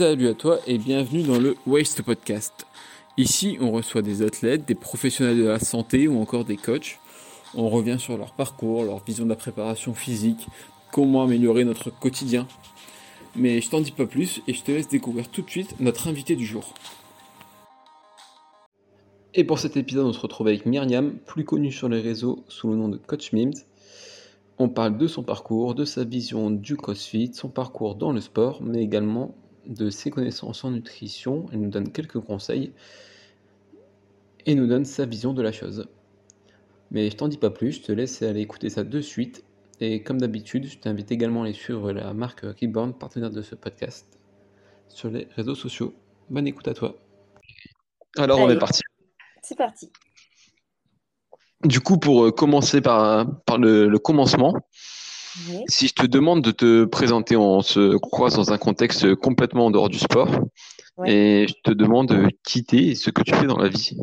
Salut à toi et bienvenue dans le Waste Podcast. Ici, on reçoit des athlètes, des professionnels de la santé ou encore des coachs. On revient sur leur parcours, leur vision de la préparation physique, comment améliorer notre quotidien. Mais je t'en dis pas plus et je te laisse découvrir tout de suite notre invité du jour. Et pour cet épisode, on se retrouve avec Myriam, plus connue sur les réseaux sous le nom de Coach Mims. On parle de son parcours, de sa vision du CrossFit, son parcours dans le sport, mais également de ses connaissances en nutrition. Elle nous donne quelques conseils et nous donne sa vision de la chose. Mais je t'en dis pas plus, je te laisse aller écouter ça de suite. Et comme d'habitude, je t'invite également à aller suivre la marque Reborn, partenaire de ce podcast, sur les réseaux sociaux. Bonne écoute à toi. Alors, on est parti. C'est parti. Du coup, pour euh, commencer par, par le, commencement, si je te demande de te présenter, on se croise dans un contexte complètement en dehors du sport, et je te demande qui t'es et ce que tu fais dans la vie.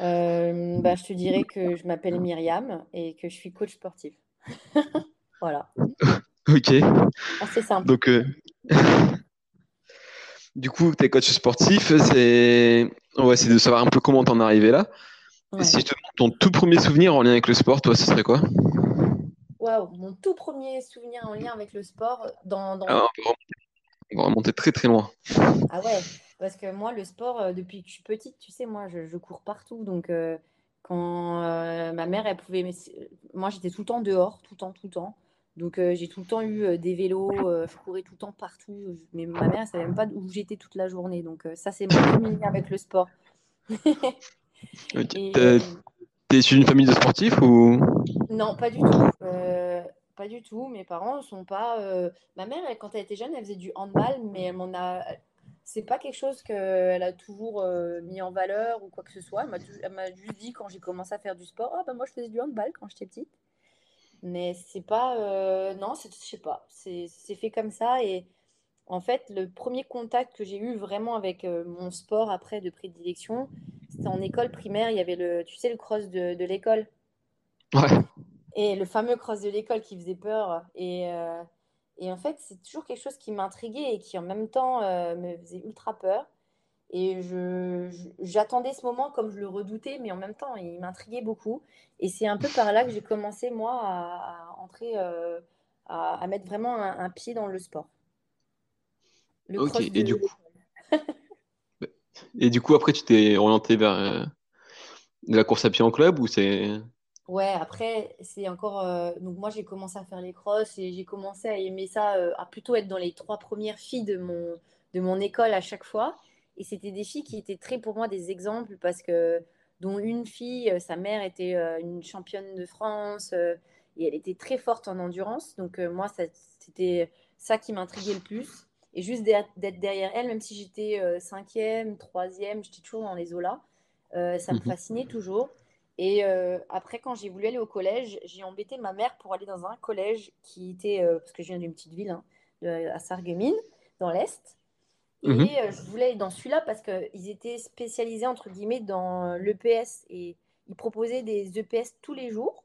Euh, bah, je te dirais que je m'appelle Myriam et que je suis coach sportif. voilà. ok. Assez simple. Donc, euh, du coup, tu es coach sportif, c'est ouais, de savoir un peu comment t'en es arrivé là. Si je te demande ton tout premier souvenir en lien avec le sport, toi, ce serait quoi? Waouh, mon tout premier souvenir en lien avec le sport dans. dans... Ah, on, va remonter, très très loin. Ah ouais, parce que moi, le sport, euh, depuis que je suis petite, tu sais, moi, je, cours partout. Donc, euh, quand euh, ma mère, elle pouvait. Moi, j'étais tout le temps dehors, tout le temps, tout le temps. Donc, j'ai tout le temps eu des vélos, je courais tout le temps partout. Mais ma mère, elle savait même pas où j'étais toute la journée. Donc, ça, c'est mon premier lien avec le sport. es issu d'une famille de sportifs ou? Non, pas du tout. Euh, pas du tout. Mes parents ne sont pas. Euh, ma mère, quand elle était jeune, elle faisait du handball, mais elle m'en a. C'est pas quelque chose qu'elle a toujours euh, mis en valeur ou quoi que ce soit. Elle m'a juste dit quand j'ai commencé à faire du sport, ah bah moi je faisais du handball quand j'étais petite. Mais c'est pas. Non, je sais pas. C'est fait comme ça et en fait, le premier contact que j'ai eu vraiment avec mon sport après de prédilection, c'était en école primaire. Il y avait le, tu sais, le cross de, de l'école. Ouais. Et le fameux cross de l'école qui faisait peur. Et, euh, et en fait, c'est toujours quelque chose qui m'intriguait et qui en même temps euh, me faisait ultra peur. Et j'attendais ce moment comme je le redoutais, mais en même temps, il m'intriguait beaucoup. Et c'est un peu par là que j'ai commencé, moi, à, entrer, euh, à, mettre vraiment un, pied dans le sport. Le ok, et du coup. Et du coup, après, tu t'es orienté vers euh, la course à pied en club ou c'est. Ouais, après, c'est encore. Euh, donc, moi, j'ai commencé à faire les crosses et j'ai commencé à aimer ça, euh, à plutôt être dans les trois premières filles de mon, de mon école à chaque fois. Et c'était des filles qui étaient très pour moi des exemples parce que, dont une fille, sa mère était une championne de France et elle était très forte en endurance. Donc, moi, c'était ça qui m'intriguait le plus. Et juste d'être derrière elle, même si j'étais euh, cinquième, troisième, j'étais toujours dans les eaux-là, euh, ça me mhm. fascinait toujours. Et euh, après, quand j'ai voulu aller au collège, j'ai embêté ma mère pour aller dans un collège qui était, parce que je viens d'une petite ville, hein, à Sarreguemines, dans l'Est. Et mhm. je voulais aller dans celui-là parce qu'ils étaient spécialisés, entre guillemets, dans l'EPS. Et ils proposaient des EPS tous les jours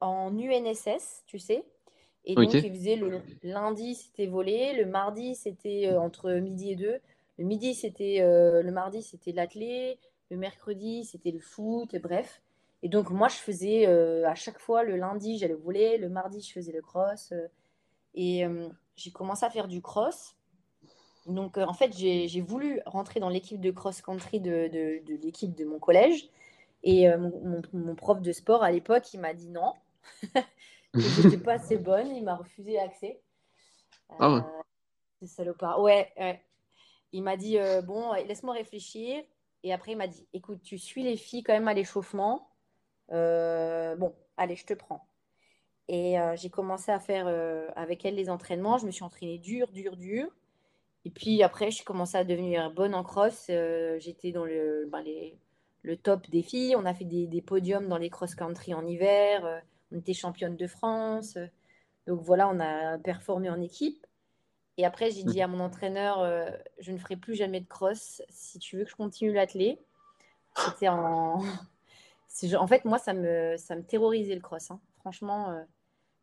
en UNSS, tu sais. Et donc, il faisait le lundi, c'était volé. Le mardi, c'était euh, entre midi et deux. Le midi, c'était euh, le mardi, c'était l'athlé. Le mercredi, c'était le foot. Et bref. Et donc, moi, je faisais euh, à chaque fois le lundi, j'allais voler. Le mardi, je faisais le cross. et j'ai commencé à faire du cross. Donc, en fait, j'ai voulu rentrer dans l'équipe de cross-country de, de, de l'équipe de mon collège. Et mon, mon, prof de sport à l'époque, il m'a dit non. je n'étais pas assez bonne, il m'a refusé l'accès. ah ouais. Euh, c'est salopard. Ouais, ouais. Il m'a dit euh, bon, laisse-moi réfléchir. Et après, il m'a dit écoute, tu suis les filles quand même à l'échauffement. Euh, bon, allez, je te prends. Et j'ai commencé à faire avec elle les entraînements. Je me suis entraînée dur, dur, dur. Et puis après, j'ai commencé à devenir bonne en cross. J'étais dans le, ben, les, le top des filles. On a fait des, des podiums dans les cross-country en hiver on était championne de France. Donc voilà, on a performé en équipe. Et après, j'ai dit à mon entraîneur, euh, je ne ferai plus jamais de cross si tu veux que je continue l'athlé. C'était en... en fait, moi, ça me, ça me terrorisait le cross. Hein. Franchement, euh,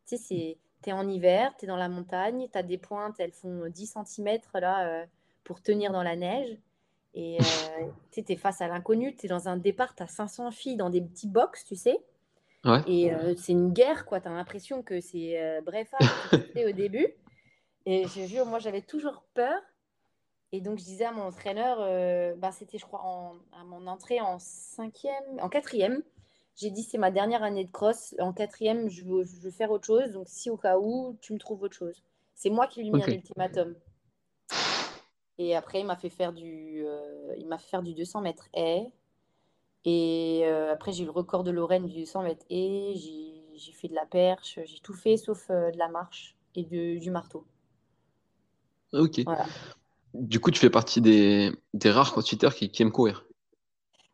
tu sais, tu es en hiver, tu es dans la montagne, tu as des pointes, elles font 10 cm là, pour tenir dans la neige. Et tu es face à l'inconnu, tu es dans un départ, tu as 500 filles dans des petits box, tu sais. Et c'est une guerre, quoi. Tu as l'impression que c'est bref au début? Et je jure, moi, j'avais toujours peur. Et donc, je disais à mon entraîneur, bah, c'était, je crois, à mon entrée en cinquième, en quatrième. J'ai dit, c'est ma dernière année de cross. En quatrième, je veux, je veux, faire autre chose. Donc, si au cas où, tu me trouves autre chose. C'est moi qui lui ai mis un ultimatum. Et après, il m'a fait faire du, il m'a fait faire du 200 mètres haies. Et après, j'ai eu le record de Lorraine du 200 mètres haies. J'ai fait de la perche. J'ai tout fait sauf de la marche et du marteau. Ok. Du coup, tu fais partie des, des rares crossfitters qui, qui, aiment courir.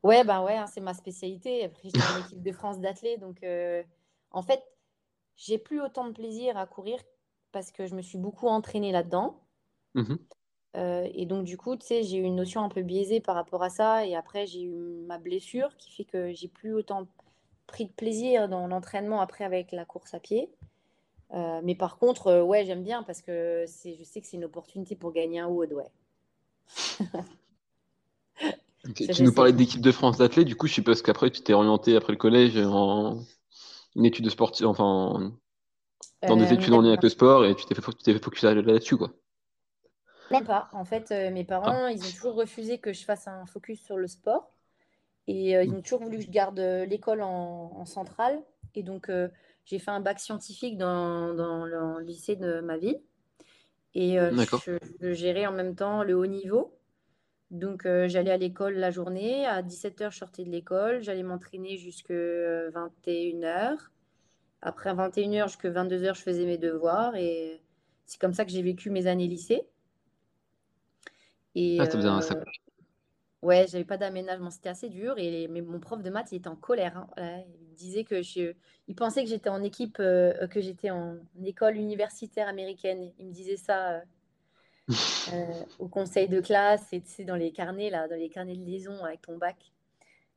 Ouais, bah ouais, hein, c'est ma spécialité. Après, j'étais en équipe de France d'athlètes. Donc, euh, en fait, j'ai plus autant de plaisir à courir parce que je me suis beaucoup entraînée là-dedans. Mmh euh, et donc, du coup, tu sais, j'ai eu une notion un peu biaisée par rapport à ça. Et après, j'ai eu ma blessure qui fait que j'ai plus autant pris de plaisir dans l'entraînement après avec la course à pied. Euh, mais par contre, euh, ouais, j'aime bien parce que je sais que c'est une opportunité pour gagner un Wood, ouais. tu nous parlais d'équipe de France d'athlètes, du coup, je suppose qu'après, tu t'es orienté après le collège en une étude de sportive, enfin, dans des études en lien avec le sport et tu t'es fait, fait focus là-dessus, quoi. Pas. En fait, mes parents, ah. ils ont toujours refusé que je fasse un focus sur le sport. Et ils mm. ont toujours voulu que je garde l'école en, en, centrale. Et donc, j'ai fait un bac scientifique dans, dans, le lycée de ma ville. Et euh, je, gérais en même temps le haut niveau. Donc, euh, j'allais à l'école la journée. À 17h, je sortais de l'école. J'allais m'entraîner jusqu'à 21h. Après 21h jusqu'à 22h, je faisais mes devoirs. Et c'est comme ça que j'ai vécu mes années lycée. Et, ah, euh, Ouais, j'avais pas d'aménagement, c'était assez dur. Et mais mon prof de maths, il était en colère. Hein. il disait que je, il pensait que j'étais en équipe, euh, que j'étais en école universitaire américaine. Il me disait ça euh, euh, au conseil de classe et tu sais, dans les carnets là, dans les carnets de liaison avec ton bac.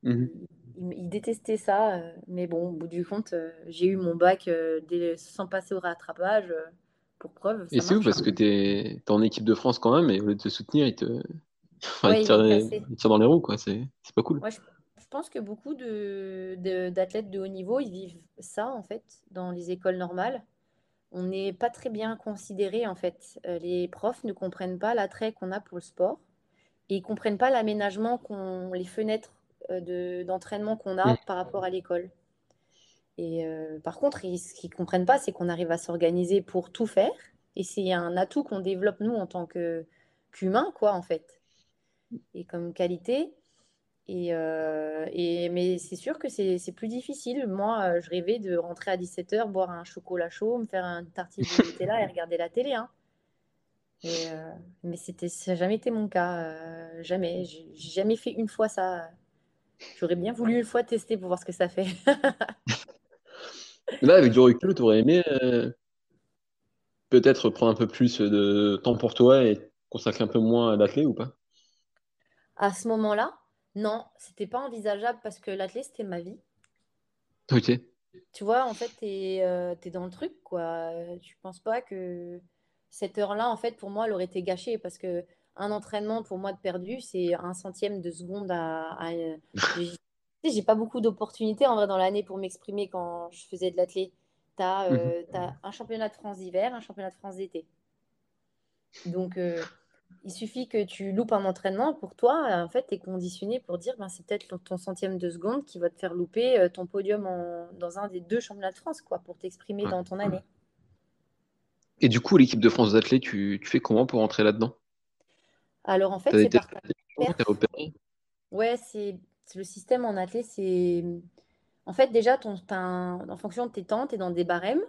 Mmh il, détestait ça, mais bon, au bout du compte, j'ai eu mon bac sans passer au rattrapage preuve. Et c'est où parce que tu es, en équipe de France quand même et au lieu de te soutenir, il te il, tire dans les roues, quoi. C'est pas cool. je, pense que beaucoup d'athlètes de, haut niveau, ils vivent ça, en fait, dans les écoles normales. On n'est pas très bien considéré, en fait. Euh, les profs ne comprennent pas l'attrait qu'on a pour le sport et ils comprennent pas l'aménagement, qu'on les fenêtres euh, d'entraînement qu'on a mm. par rapport à l'école. Et euh, par contre, ce qu'ils ne comprennent pas, c'est qu'on arrive à s'organiser pour tout faire. Et c'est un atout qu'on développe, nous, en tant qu'humains, quoi, en fait et comme qualité. Et, euh, et, mais c'est sûr que c'est plus difficile. Moi, euh, je rêvais de rentrer à 17h, boire un chocolat chaud, me faire un tartine de Nutella et regarder la télé. Hein. Et, euh, mais c'était, ça n'a jamais été mon cas. jamais. J'ai jamais fait une fois ça. J'aurais bien voulu une fois tester pour voir ce que ça fait. Là, avec du recul, tu aurais aimé peut-être prendre un peu plus de temps pour toi et consacrer un peu moins à l'athlète ou pas? À ce moment-là, non, c'était pas envisageable parce que l'athlète, c'était ma vie. Ok. Tu vois, en fait, tu es, euh, dans le truc, quoi. Tu penses pas que cette heure-là, en fait, pour moi, elle aurait été gâchée parce que un entraînement, pour moi, de perdu, c'est un centième de seconde à. j'ai pas beaucoup d'opportunités en vrai dans l'année pour m'exprimer quand je faisais de. Tu as, euh, mhm. un championnat de France d'hiver, un championnat de France d'été. Donc, euh, il suffit que tu loupes un entraînement pour toi, en fait, tu es conditionné pour dire ben, c'est peut-être ton centième de seconde qui va te faire louper euh, ton podium dans un des deux championnats de France, quoi, pour t'exprimer dans ton année. Et du coup, l'équipe de France d'athlètes, tu, fais comment pour entrer là-dedans? Alors, en fait, c'est par Ouais, c'est le système en athlète, c'est. En fait, déjà, ton, en fonction de tes temps, tu es dans des barèmes.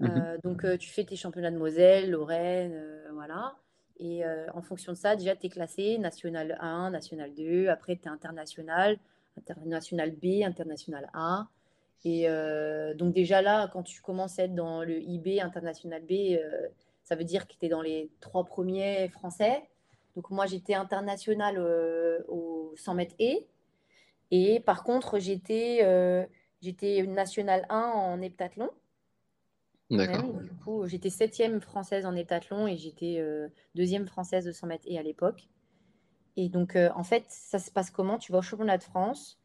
Mmh euh, donc, euh, tu fais tes championnats de Moselle, Lorraine, voilà. Et euh, en fonction de ça, déjà, tu es classé national 1, national 2, après tu es international, international B, international A. Et euh, donc déjà là, quand tu commences à être dans le IB, international B, euh, ça veut dire que tu es dans les trois premiers français. Donc moi, j'étais international au 100 mètres et. Et par contre, j'étais j'étais national 1 en heptathlon. D'accord. Du coup, j'étais septième française en heptathlon et j'étais euh, deuxième française de 100 mètres et à l'époque. Et donc, euh, en fait, ça se passe comment? Tu vas au championnat de France,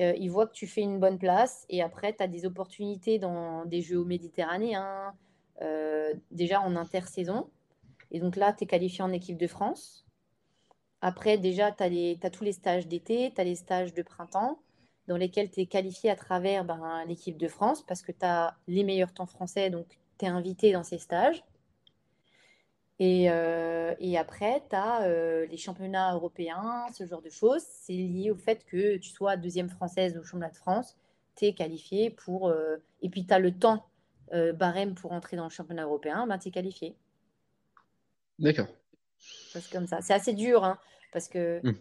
euh, ils voient que tu fais une bonne place et après, tu as des opportunités dans des Jeux méditerranéens, euh, déjà en intersaison. Et donc là, tu es qualifié en équipe de France. Après, déjà, tu as, tous les stages d'été, tu as les stages de printemps dans lesquels tu es qualifié à travers ben, l'équipe de France parce que tu as les meilleurs temps français, donc tu es invité dans ces stages. Et, euh, et après, tu as euh, les championnats européens, ce genre de choses. C'est lié au fait que tu sois deuxième française au championnat de France, tu es qualifié pour. Euh, et puis, tu as le temps barème pour entrer dans le championnat européen, ben, tu es qualifié. D'accord. C'est comme ça. C'est assez dur, hein, parce que Hmm.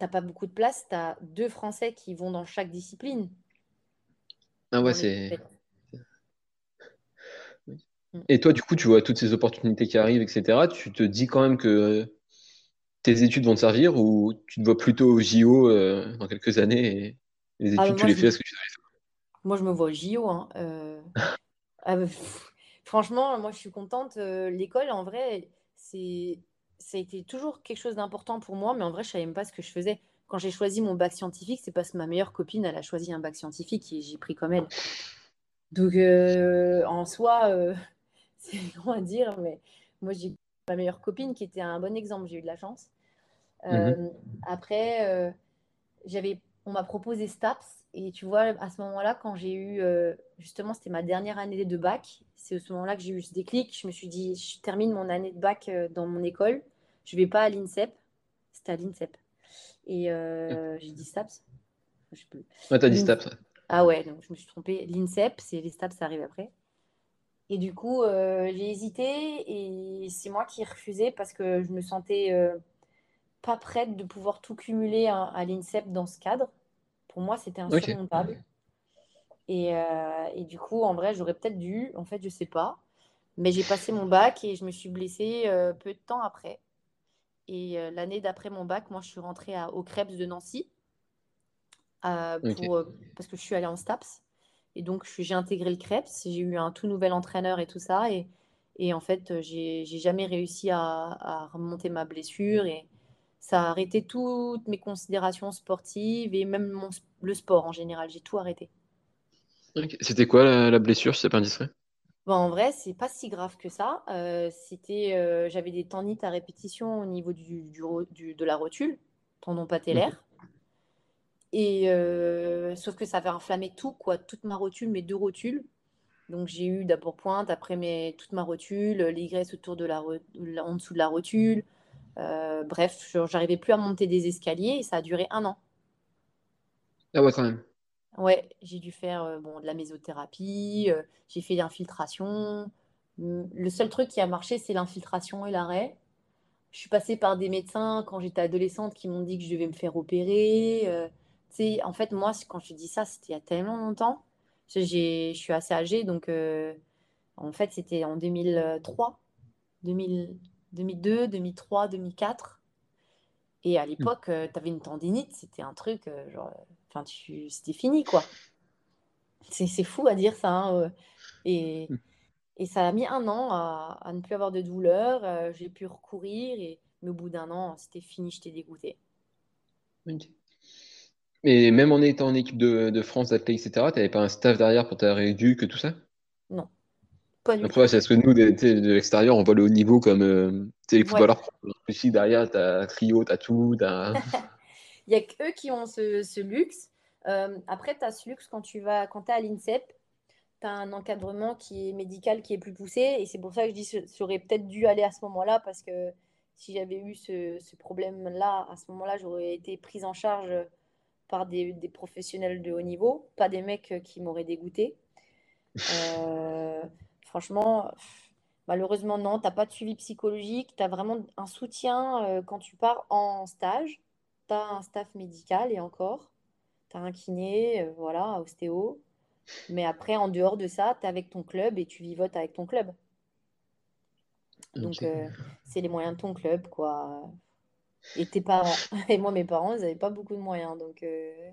tu n'as pas beaucoup de place. Tu as deux Français qui vont dans chaque discipline. Ah ouais, c'est. Mm. Et toi, du coup, tu vois toutes ces opportunités qui arrivent, etc. Tu te dis quand même que euh, tes études vont te servir ou tu te vois plutôt au JO euh, dans quelques années et les Ah, études, tu les fais me, parce que tu faire. moi, je me vois au JO. hein, euh. Ah, bah, pff, franchement, moi, je suis contente. l'école, en vrai, c'est, ça a été toujours quelque chose d'important pour moi, mais en vrai, je savais même pas ce que je faisais. Quand j'ai choisi mon bac scientifique, c'est parce que ma meilleure copine, elle a choisi un bac scientifique et j'ai pris comme elle. Donc, euh, en soi, euh, c'est long à dire, mais moi, j'ai ma meilleure copine qui était un bon exemple. J'ai eu de la chance. Mhm. Euh, après, j'avais, on m'a proposé STAPS. Et tu vois, à ce moment-là, quand j'ai eu, euh, justement, c'était ma dernière année de bac, c'est à ce moment-là que j'ai eu ce déclic. Je me suis dit, je termine mon année de bac euh, dans mon école. Je vais pas à l'INSEP. C'était à l'INSEP. Et euh, j'ai dit STAPS. Je sais plus. Ouais, t'as dit. STAPS. Ah ouais, donc je me suis trompée. L'INSEP, c'est les STAPS, ça arrive après. Et du coup, euh, j'ai hésité et c'est moi qui ai refusé parce que je me sentais euh, pas prête de pouvoir tout cumuler à, à l'INSEP dans ce cadre. Pour moi, c'était insurmontable. Et, euh, et du coup, en vrai, j'aurais peut-être dû, en fait, je sais pas. Mais j'ai passé mon bac et je me suis blessée euh, peu de temps après. Et euh, l'année d'après mon bac, moi, je suis rentrée à, au Krebs de Nancy pour, parce que je suis allée en STAPS. Et donc, j'ai intégré le Krebs. J'ai eu un tout nouvel entraîneur et tout ça. Et, et en fait, j'ai j'ai jamais réussi à, à remonter ma blessure. Et ça a arrêté toutes mes considérations sportives et même mon, le sport en général. J'ai tout arrêté. C'était quoi la, la blessure, si c'est pas indiscret? Bon, en vrai, c'est pas si grave que ça. Euh, c'était, euh, j'avais des tendinites à répétition au niveau du, du ro- du- de la rotule, tendon patellaire. Et euh, sauf que ça avait inflammé tout, quoi, toute ma rotule, mes deux rotules. Donc j'ai eu d'abord pointe, après mes, toute ma rotule, les graisses autour de la- en dessous de la rotule. Euh, bref, je- j'arrivais plus à monter des escaliers et ça a duré un an. Ah ouais, quand même. Ouais, j'ai dû faire euh, bon, de la mésothérapie, euh, j'ai fait l'infiltration. Hum, Le seul truc qui a marché, c'est l'infiltration et l'arrêt. Je suis passée par des médecins quand j'étais adolescente qui m'ont dit que je devais me faire opérer. euh, en fait, moi, quand je dis ça, c'était il y a tellement longtemps. Je suis assez âgée, donc en fait, c'était en 2003, 2000, 2002, 2003, 2004. Et à l'époque, tu avais une tendinite, c'était un truc, euh, genre, euh, enfin, tu, c'était fini, quoi. C'est fou à dire ça. hein, euh. Et, et ça a mis un an à, à ne plus avoir de douleur. euh, j'ai pu recourir, et, mais au bout d'un an, c'était fini, j'étais dégoûtée. Ok. Et même en étant en équipe de, de France d'athlètes, etc., t'avais pas un staff derrière pour ta rééduque, tout ça? Non, Après, ouais, c'est parce que nous, de, l'extérieur, on voit le haut niveau comme euh, tu sais, les Ouais. footballeurs. pro. Ici, derrière, t'as Trio, t'as tout. Il n'y a qu'eux qui ont ce, ce luxe. Euh, après, tu as ce luxe quand tu vas, quand es à l'INSEP, tu as un encadrement qui est médical qui est plus poussé. Et c'est pour ça que je dis que j'aurais peut-être dû aller à ce moment-là parce que si j'avais eu ce, ce problème-là, à ce moment-là, j'aurais été prise en charge par des, des professionnels de haut niveau, pas des mecs qui m'auraient dégoûté. Euh, franchement, malheureusement, non, t'as pas de suivi psychologique, tu as vraiment un soutien euh, quand tu pars en stage. Tu as un staff médical et encore, tu as un kiné, euh, voilà, ostéo. Mais après, en dehors de ça, tu es avec ton club et tu vivotes avec ton club. Donc, euh, c'est les moyens de ton club, quoi. Et tes parents. Et moi, mes parents, ils n'avaient pas beaucoup de moyens. Donc, euh,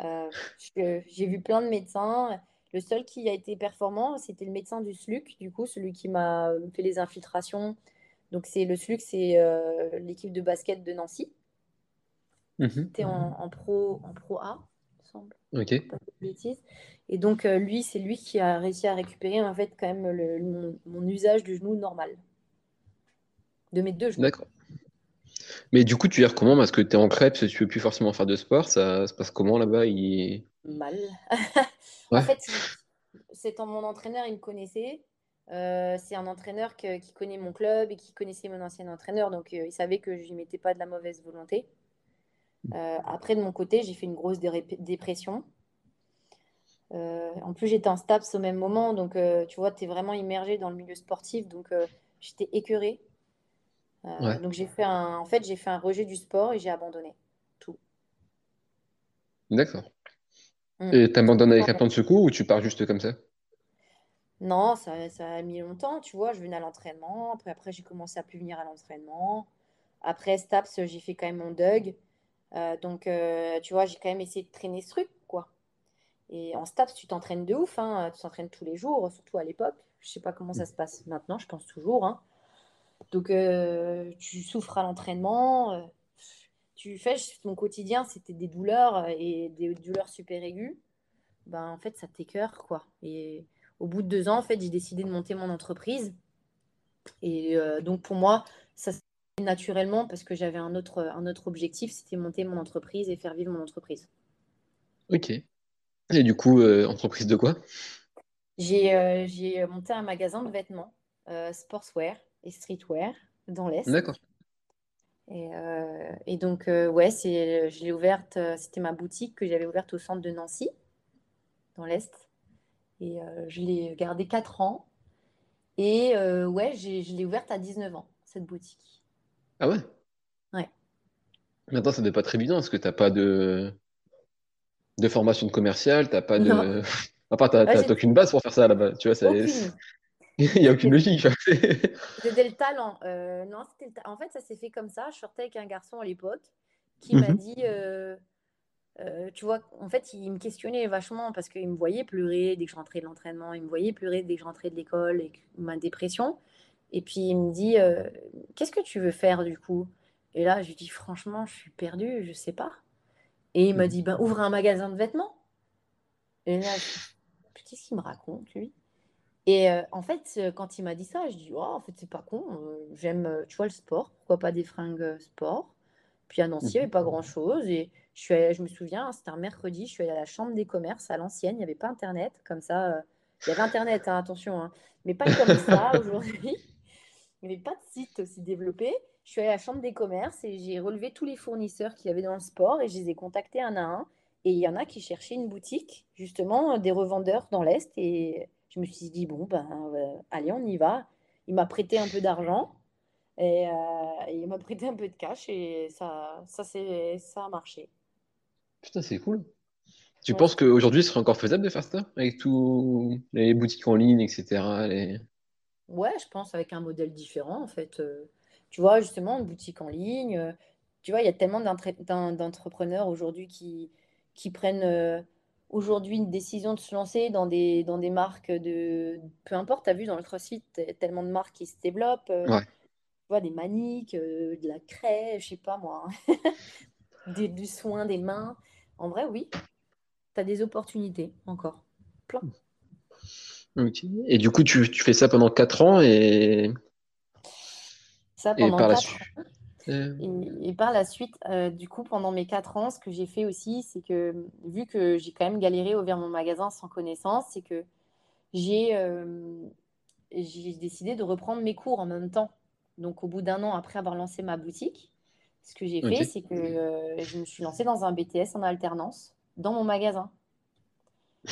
euh, j'ai vu plein de médecins. Le seul qui a été performant, c'était le médecin du SLUC, du coup, celui qui m'a fait les infiltrations. Donc, c'est le SLUC, c'est euh, l'équipe de basket de Nancy. Mhm. C'était en, en pro, en pro A, il me semble. Ok. Pas de bêtises. Et donc, euh, lui, c'est lui qui a réussi à récupérer, en fait, quand même, le- mon, mon usage du genou normal. De mes deux genoux. D'accord. Mais du coup, tu gères comment? Parce que tu es en crêpe, tu peux plus forcément faire de sport. Ça se passe comment là-bas? Il... Mal. En Ouais. fait, c'est en- mon entraîneur, il me connaissait. Euh, c'est un entraîneur que- qui connaît mon club et qui connaissait mon ancien entraîneur, donc euh, il savait que je n'y mettais pas de la mauvaise volonté. Euh, après, de mon côté, j'ai fait une grosse dépression. En plus, j'étais en STAPS au même moment, donc tu vois, tu es vraiment immergé dans le milieu sportif, donc j'étais écœurée. Ouais. donc j'ai fait un, en fait, j'ai fait un rejet du sport et j'ai abandonné tout. D'accord. Mm. Et t'abandonnes avec un plan de secours ou tu pars juste comme ça? Non, ça, ça a mis longtemps, tu vois. Je venais à l'entraînement, après, après j'ai commencé à plus venir à l'entraînement. Après STAPS, j'ai fait quand même mon DUG. Euh, donc, euh, tu vois, j'ai quand même essayé de traîner ce truc, quoi. Et en STAPS, tu t'entraînes de ouf, hein. Tu t'entraînes tous les jours, surtout à l'époque. Je sais pas comment ça se passe maintenant, je pense toujours, hein. Donc, euh, tu souffres à l'entraînement. Euh, tu fais, mon quotidien, c'était des douleurs euh, et des douleurs super aiguës. Ben, en fait, ça t'écœure, quoi. Et au bout de deux ans, en fait, j'ai décidé de monter mon entreprise. Et euh, donc, pour moi, ça s'est naturellement parce que j'avais un autre, un autre objectif, c'était monter mon entreprise et faire vivre mon entreprise. Ok. Et du coup, euh, entreprise de quoi? J'ai euh, j'ai monté un magasin de vêtements, euh, sportswear et streetwear dans l'Est. D'accord. Et, euh, et donc, euh, ouais, c'est, je l'ai ouverte, euh, c'était ma boutique que j'avais ouverte au centre de Nancy, dans l'Est. Et euh, je l'ai gardée 4 ans. Et ouais, j'ai, je l'ai ouverte à 19 ans, cette boutique. Ah ouais? Ouais. Maintenant, ça n'est pas très évident parce que t'as pas de, de formation de commercial, t'as pas Non, de. Enfin, ouais, j'ai t'as aucune base pour faire ça là-bas. Tu vois, ça-. il n'y a aucune logique. C'était le talent. Euh, non, c'était le ta- En fait, ça s'est fait comme ça. Je sortais avec un garçon à l'époque qui m'a Mhm. dit, euh, euh, tu vois, en fait, il me questionnait vachement parce qu'il me voyait pleurer dès que je rentrais de l'entraînement, il me voyait pleurer dès que je rentrais de l'école et ma dépression. Et puis il me dit, qu'est-ce que tu veux faire du coup? Et là, je lui dis, franchement, je suis perdue, je sais pas. Et il m'a Mhm. dit, ben, ouvre un magasin de vêtements. Et là, qu'est-ce qu'il me raconte, lui? Et euh, en fait, quand il m'a dit ça, je dis, oh, en fait, c'est pas con. euh, j'aime, tu vois, le sport. Pourquoi pas des fringues sport? Puis à Nancy, il n'y avait pas grand-chose. Et je, suis allée- je me souviens, c'était un mercredi, je suis allée à la chambre des commerces à l'ancienne. Il n'y avait pas Internet. Comme ça, euh, il y avait Internet, hein, attention, hein, mais pas comme ça aujourd'hui. Il n'y avait pas de site aussi développé. Je suis allée à la chambre des commerces et j'ai relevé tous les fournisseurs qu'il y avait dans le sport et je les ai contactés un à un. Et il y en a qui cherchaient une boutique, justement, des revendeurs dans l'Est. Et je me suis dit, bon, ben, euh, allez, on y va. Il m'a prêté un peu d'argent et, euh, il m'a prêté un peu de cash et ça, ça, ça a marché. Putain, c'est cool. Tu Ouais, penses qu'aujourd'hui, ce serait encore faisable de faire ça? Avec tous les boutiques en ligne, etc. les- Ouais, je pense avec un modèle différent, en fait. Euh, tu vois, justement, une boutique en ligne. euh, tu vois, il y a tellement d'entre- d'en- d'entrepreneurs aujourd'hui qui, qui prennent aujourd'hui une décision de se lancer dans des, dans des marques de... Peu importe, tu as vu dans le CrossFit, tellement de marques qui se développent. euh, Ouais. tu vois, des maniques, euh, de la craie, je sais pas moi, hein, des, du soin des mains. En vrai, oui, tu as des opportunités encore. Plein. Ok. Et du coup, tu, tu fais ça pendant 4 ans et, Ça et pendant par la 4 suite. euh, Et, et par la suite, euh, du coup, pendant mes quatre ans, ce que j'ai fait aussi, c'est que vu que j'ai quand même galéré ouvrir mon magasin sans connaissance, c'est que j'ai euh, j'ai décidé de reprendre mes cours en même temps. Donc, au bout d'un an après avoir lancé ma boutique, ce que j'ai fait, c'est que euh, je me suis lancée dans un BTS en alternance dans mon magasin.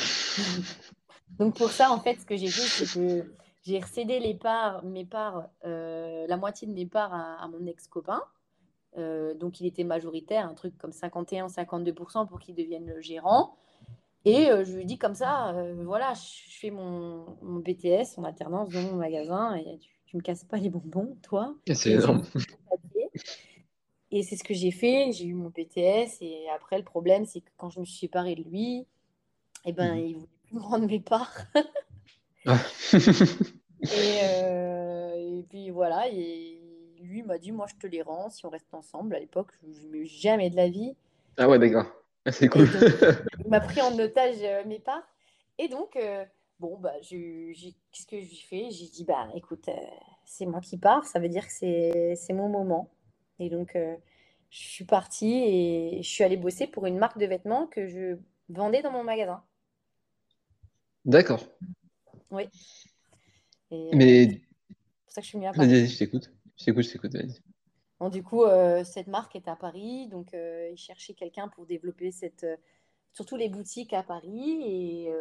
Donc pour ça, en fait, ce que j'ai fait, c'est que j'ai cédé les parts, mes parts, euh, la moitié de mes parts à, à mon ex-copain. Euh, donc il était majoritaire, un truc comme 51-52% pour qu'il devienne le gérant. Et euh, je lui dis comme ça, euh, voilà, je fais mon, mon BTS en alternance dans mon magasin et tu, tu me casses pas les bonbons, toi. Et c'est énorme. Et c'est ce que j'ai fait, j'ai eu mon BTS et après le problème c'est que quand je me suis séparée de lui, eh ben, Mhm. il voulait plus me rendre mes parts. Et, euh, et puis voilà, et lui m'a dit, moi je te les rends si on reste ensemble. À l'époque, je ne jamais de la vie. Ah ouais, d'accord. Ah, c'est cool. il m'a pris en otage euh, mes parts. Et donc, euh, bon, bah, qu'est-ce que j'ai fait? J'ai dit, bah écoute, c'est moi qui pars, ça veut dire que c'est mon moment. Et donc, je suis partie et je suis allée bosser pour une marque de vêtements que je vendais dans mon magasin. D'accord. Oui. Mais. C'est pour ça que je suis venue à Paris. Vas-y, je t'écoute. Je t'écoute, je t'écoute, Bon, du coup, euh, cette marque est à Paris, donc euh, ils cherchaient quelqu'un pour développer cette, euh, surtout les boutiques à Paris. Et,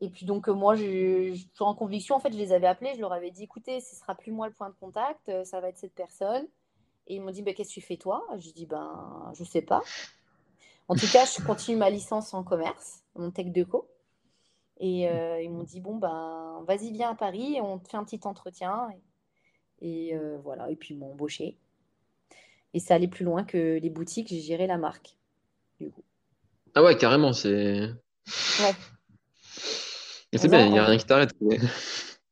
et puis donc moi, je, suis en conviction, en fait, je les avais appelés, je leur avais dit, écoutez, ce sera plus moi le point de contact, ça va être cette personne. Et ils m'ont dit, bah, qu'est-ce que tu fais toi? J'ai dit, ben, je sais pas. En tout cas, je continue ma licence en commerce, mon tech de co. Et euh, ils m'ont dit bon ben vas-y viens à Paris, on te fait un petit entretien et, euh, voilà et puis ils m'ont embauché. Et ça allait plus loin que les boutiques, j'ai géré la marque du coup. Ah ouais carrément c'est. Ouais. C'est bien, il n'y a rien qui t'arrête.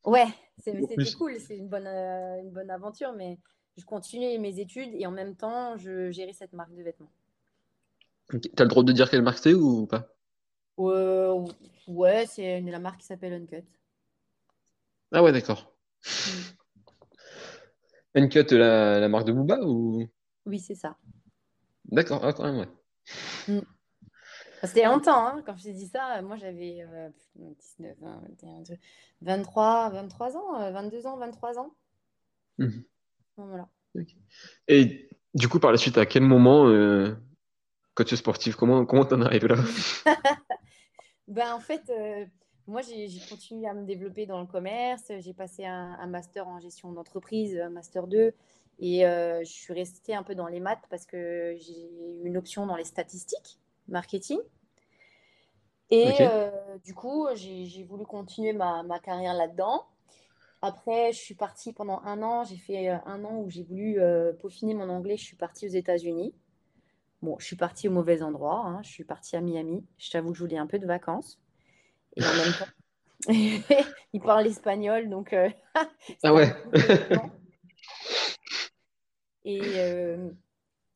Ouais, c'était cool, c'est une bonne, euh, une bonne aventure, mais je continuais mes études et en même temps, je gérais cette marque de vêtements. Tu as le droit de dire quelle marque c'est ou pas? Euh, ouais, c'est la marque qui s'appelle Uncut. Ah ouais, d'accord. Mm. Uncut, la, la marque de Booba ou? Oui, c'est ça. D'accord, ah, quand même, ouais. Mm. C'était longtemps, hein, quand je t'ai dit ça. Moi, j'avais 19, 23, 23 ans, 22 euh, ans, 23 ans. Mm. Voilà. Et du coup, par la suite, à quel moment, euh, coach sportif, comment comment t'en arrives là? Ben, en fait, euh, moi, j'ai continué à me développer dans le commerce. J'ai passé un, master en gestion d'entreprise, un master 2. Et euh, je suis restée un peu dans les maths parce que j'ai eu une option dans les statistiques, marketing. Et euh, du coup, j'ai voulu continuer ma, ma carrière là-dedans. Après, je suis partie pendant un an. J'ai fait un an où j'ai voulu peaufiner mon anglais. Je suis partie aux États-Unis. Bon, je suis partie au mauvais endroit. Hein. Je suis partie à Miami. Je t'avoue que je voulais un peu de vacances. Et en même temps, il parle espagnol, donc. Euh, ah ouais. Et euh,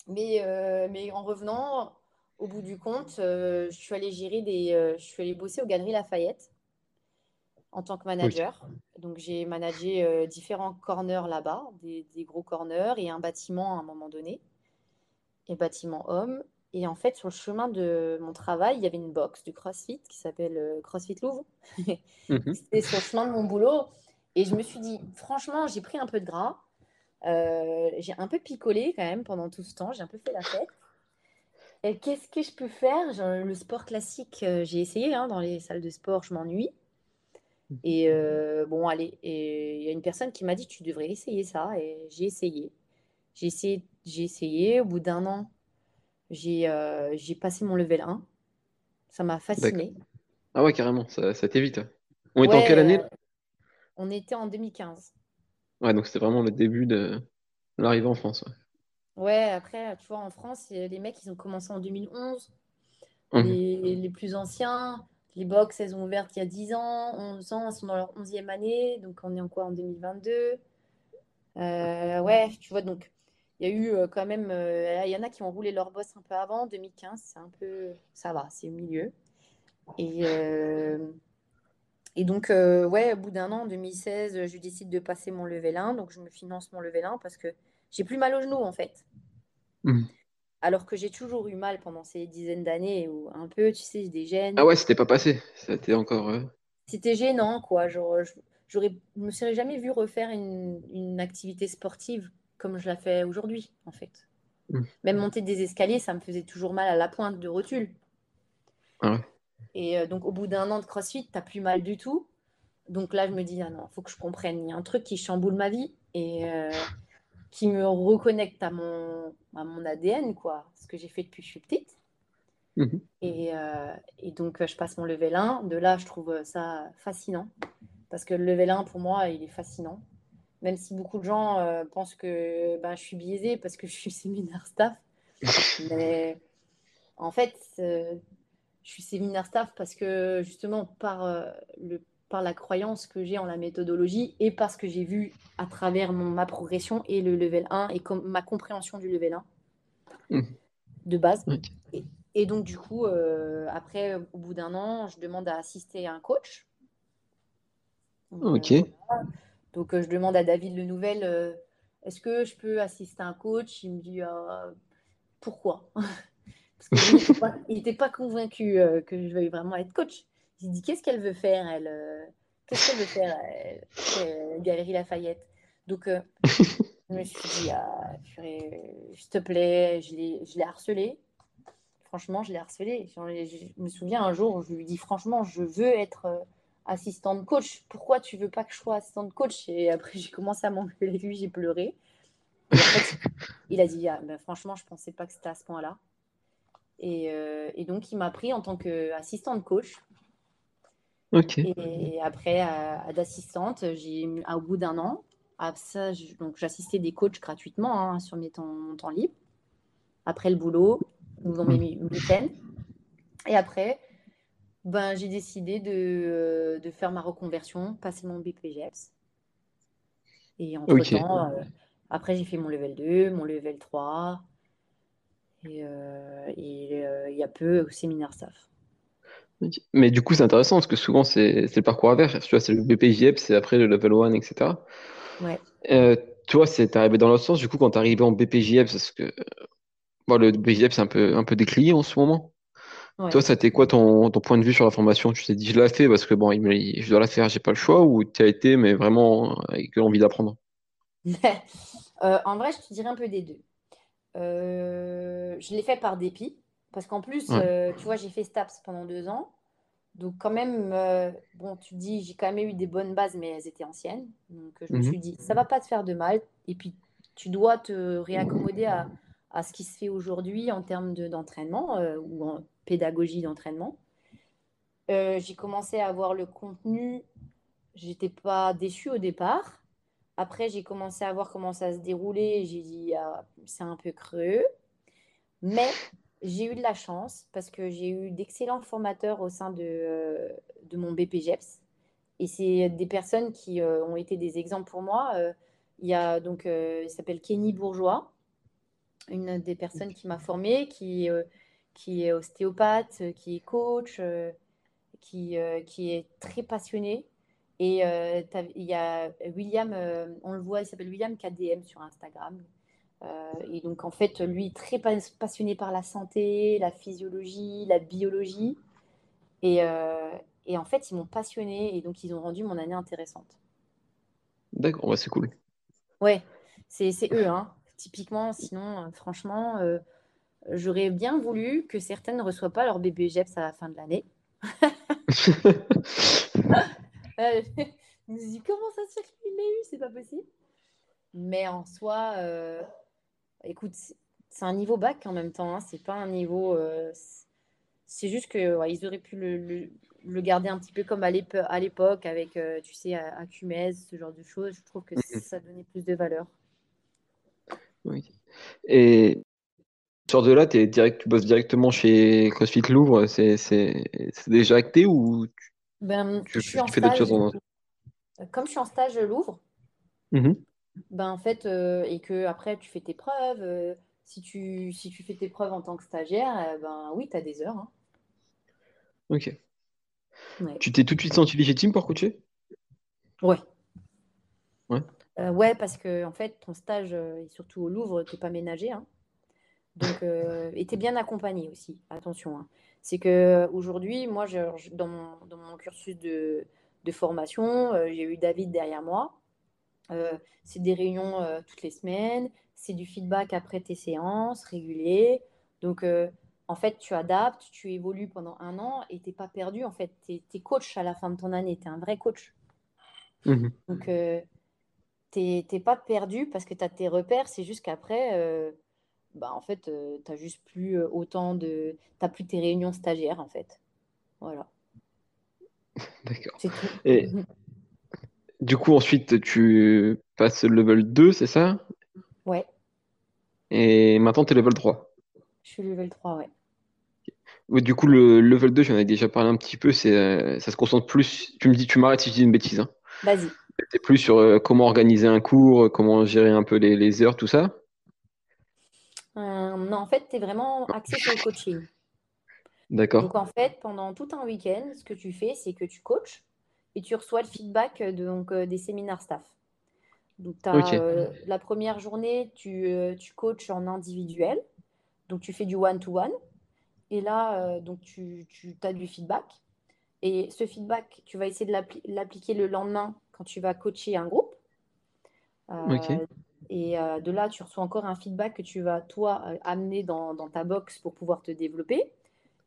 mais, euh, mais en revenant, au bout du compte, je suis allée gérer des. je suis allée bosser aux Galeries Lafayette en tant que manager. Donc j'ai managé différents corners là-bas, des, des, gros corners et un bâtiment à un moment donné et bâtiment homme. Et en fait, sur le chemin de mon travail, il y avait une box du CrossFit qui s'appelle euh, CrossFit Louvre. Mhm. C'était sur le chemin de mon boulot. Et je me suis dit, franchement, j'ai pris un peu de gras. Euh, j'ai un peu picolé quand même pendant tout ce temps. J'ai un peu fait la fête. Et qu'est-ce que je peux faire? Le sport classique, euh, j'ai essayé hein, dans les salles de sport, je m'ennuie. Et bon, allez, il y a une personne qui m'a dit, tu devrais essayer ça. Et j'ai essayé. J'ai essayé, j'ai essayé. Au bout d'un an, j'ai euh, passé mon level 1. Ça m'a fasciné. Ah ouais, carrément, ça, ça t'évite. On était en quelle année euh, On était en 2015. Ouais, donc c'était vraiment le début de l'arrivée en France. Ouais. après, tu vois, en France, les mecs, ils ont commencé en 2011. Mmh. Les, les, plus anciens, les box, elles ont ouvert il y a 10 ans, 11 ans, elles sont dans leur 11e année. Donc, on est en quoi En 2022 euh, Ouais, tu vois, donc il y a eu euh, quand même, euh, il y en a qui ont roulé leur boss un peu avant, 2015, c'est un peu, ça va, c'est au milieu. Et, euh, et donc, ouais, au bout d'un an, en 2016, je décide de passer mon level 1, donc je me finance mon level 1 parce que j'ai plus mal au genou en fait. Mmh. Alors que j'ai toujours eu mal pendant ces dizaines d'années, ou un peu, tu sais, des gènes. Ah ouais, c'était pas passé, c'était encore. C'était gênant, quoi. Genre, j'aurais, je me serais jamais vu refaire une, une activité sportive comme je la fais aujourd'hui, en fait. Mm. Même monter des escaliers, ça me faisait toujours mal à la pointe de rotule. Ah Et euh, donc, au bout d'un an de CrossFit, t'as plus mal du tout. Donc là, je me dis, ah non, faut que je comprenne. Il y a un truc qui chamboule ma vie et euh, qui me reconnecte à mon, à mon ADN, quoi, ce que j'ai fait depuis que je suis petite. Mm-hmm. Et, euh, et, donc, je passe mon level 1. De là, je trouve ça fascinant. Parce que le level 1, pour moi, il est fascinant même si beaucoup de gens euh, pensent que ben, je suis biaisée parce que je suis séminaire staff. Mais en fait, euh, je suis séminaire staff parce que justement, par, le, par la croyance que j'ai en la méthodologie et parce que j'ai vu à travers mon, ma progression et le level 1 et comme, ma compréhension du level 1 mmh. de base. Et, donc, du coup, après, au bout d'un an, je demande à assister à un coach. ok. Donc, je demande à David Le Nouvel est-ce que je peux assister à un coach? Il me dit ah, pourquoi? Parce qu'il n'était pas, convaincu euh, que je veuille vraiment être coach. Il dit qu'est-ce qu'elle veut faire elle euh, Qu'est-ce qu'elle veut faire elle, Galerie Lafayette? Donc euh, je me suis dit ah, s'il te plaît, je l'ai harcelé. Franchement, je l'ai harcelé. Je me souviens un jour, je lui dis franchement, je veux être assistante coach. Pourquoi tu veux pas que je sois assistante coach? Et après, j'ai commencé à m'engueuler avec lui, j'ai pleuré. il a dit, ah, ben, franchement, je pensais pas que c'était à ce point-là. Et, euh, et, donc, il m'a pris en tant qu'assistante coach. Ok. Et après, à, d'assistante, j'ai au bout d'un an, à ça, donc j'assistais des coachs gratuitement hein, sur mes temps, mon temps libre. Après le boulot, ou dans mes hmm. week-ends. Et après, ben, j'ai décidé de, euh, de, faire ma reconversion, passer mon BPGEPS. Et entre-temps, euh, après, j'ai fait mon level 2, mon level 3. Et, euh, il y a peu au séminaire staff. Mais du coup, c'est intéressant parce que souvent, c'est le parcours à faire. Tu vois, c'est le BPJEPS, c'est après le level 1, etc. Ouais. tu vois, c'est arrivé dans l'autre sens. Du coup, quand tu es arrivé en BPJEPS, parce que bon, le BPJEPS, c'est un peu, un peu décliné en ce moment. Toi, ça a quoi ton, ton, point de vue sur la formation? Tu t'es dit, je la fais parce que bon, je dois la faire, j'ai pas le choix, ou tu as été, mais vraiment avec l'envie d'apprendre? Euh, En vrai, je te dirais un peu des deux. Euh, je l'ai fait par dépit, parce qu'en plus, euh, tu vois, j'ai fait STAPS pendant deux ans. Donc, quand même, bon, tu te dis, j'ai quand même eu des bonnes bases, mais elles étaient anciennes. Donc, je me mhm. suis dit, ça va pas te faire de mal. Et puis, tu dois te réaccommoder à, à ce qui se fait aujourd'hui en termes d'entraînement ou en pédagogie d'entraînement. Euh, j'ai commencé à voir le contenu. J'étais pas déçue au départ. Après, j'ai commencé à voir comment ça se déroulait. J'ai dit, ah, c'est un peu creux. Mais j'ai eu de la chance parce que j'ai eu d'excellents formateurs au sein de, euh, de mon BPGEPS. Et c'est des personnes qui euh, ont été des exemples pour moi. il y a donc, il s'appelle Kenny Bourgeois, une des personnes qui m'a formée, qui qui est ostéopathe, euh, qui est coach, euh, qui, euh, qui est très passionné. Et il y a William, on le voit, il s'appelle William KDM sur Instagram. et donc, en fait, lui, très passionné par la santé, la physiologie, la biologie. Et, et en fait, ils m'ont passionné et donc, ils ont rendu mon année intéressante. D'accord, c'est cool. Ouais, c'est eux, hein. typiquement. Sinon, franchement, J'aurais bien voulu que certaines ne reçoivent pas leur bébé GEPS à la fin de l'année. euh, je me dit comment ça se fait qu'il l'ait eu? C'est pas possible. Mais en soi, euh, écoute, c'est un niveau bac en même temps. Hein. C'est pas un niveau. Euh, c'est juste que ils auraient pu le, le, garder un petit peu comme à l'époque avec, euh, tu sais, Acumez, ce genre de choses. Je trouve que mm-hmm. ça donnait plus de valeur. Oui. Et sors de là, es direct, tu bosses directement chez CrossFit Louvre, c'est déjà acté ou tu, ben, je suis en fais d'autres choses en... Comme je suis en stage Louvre, mmh ben en fait, euh, et que après tu fais tes preuves, euh, si, tu, si tu fais tes preuves en tant que stagiaire, euh, ben oui, tu as des heures. Hein. Ok. Tu t'es tout de suite senti légitime pour coacher? Ouais. Ouais. ouais, parce que en fait, ton stage, et surtout au Louvre, tu n'es pas ménagé. Hein. Donc, euh, et tu es bien accompagné aussi, attention. Hein. C'est que aujourd'hui, moi, je, dans, mon, dans, mon, cursus de, de formation, euh, j'ai eu David derrière moi. Euh, c'est des réunions toutes les semaines, c'est du feedback après tes séances réguliers. Donc, en fait, tu adaptes, tu évolues pendant un an et tu n'es pas perdu. En fait, tu es, coach à la fin de ton année, tu es un vrai coach. Mmh Donc, tu n'es pas perdu parce que tu as tes repères, c'est juste qu'après bah, en fait, euh, tu n'as juste plus euh, autant de. Tu plus tes réunions stagiaires, en fait. Voilà. D'accord. Et du coup, ensuite, tu passes le level 2, c'est ça? Ouais. Et maintenant, tu es level 3. Je suis level 3, ouais. Ouais, du coup, le level 2, j'en ai déjà parlé un petit peu, c'est, euh, ça se concentre plus. Tu me dis, tu m'arrêtes si je dis une bêtise, hein. Vas-y. C'est plus sur euh, comment organiser un cours, comment gérer un peu les, les heures, tout ça? Euh, non, en fait, tu es vraiment axé sur le coaching. D'accord. Donc, en fait, pendant tout un week-end, ce que tu fais, c'est que tu coaches et tu reçois le feedback de- donc, euh, des séminaires staff. Donc, as la première journée, tu, euh, tu coaches en individuel. Donc, tu fais du one-to-one. Et là, euh, donc, tu, tu as du feedback. Et ce feedback, tu vas essayer de l'appli- l'appliquer le lendemain quand tu vas coacher un groupe. Euh, et euh, de là, tu reçois encore un feedback que tu vas, toi, euh, amener dans, dans ta box pour pouvoir te développer.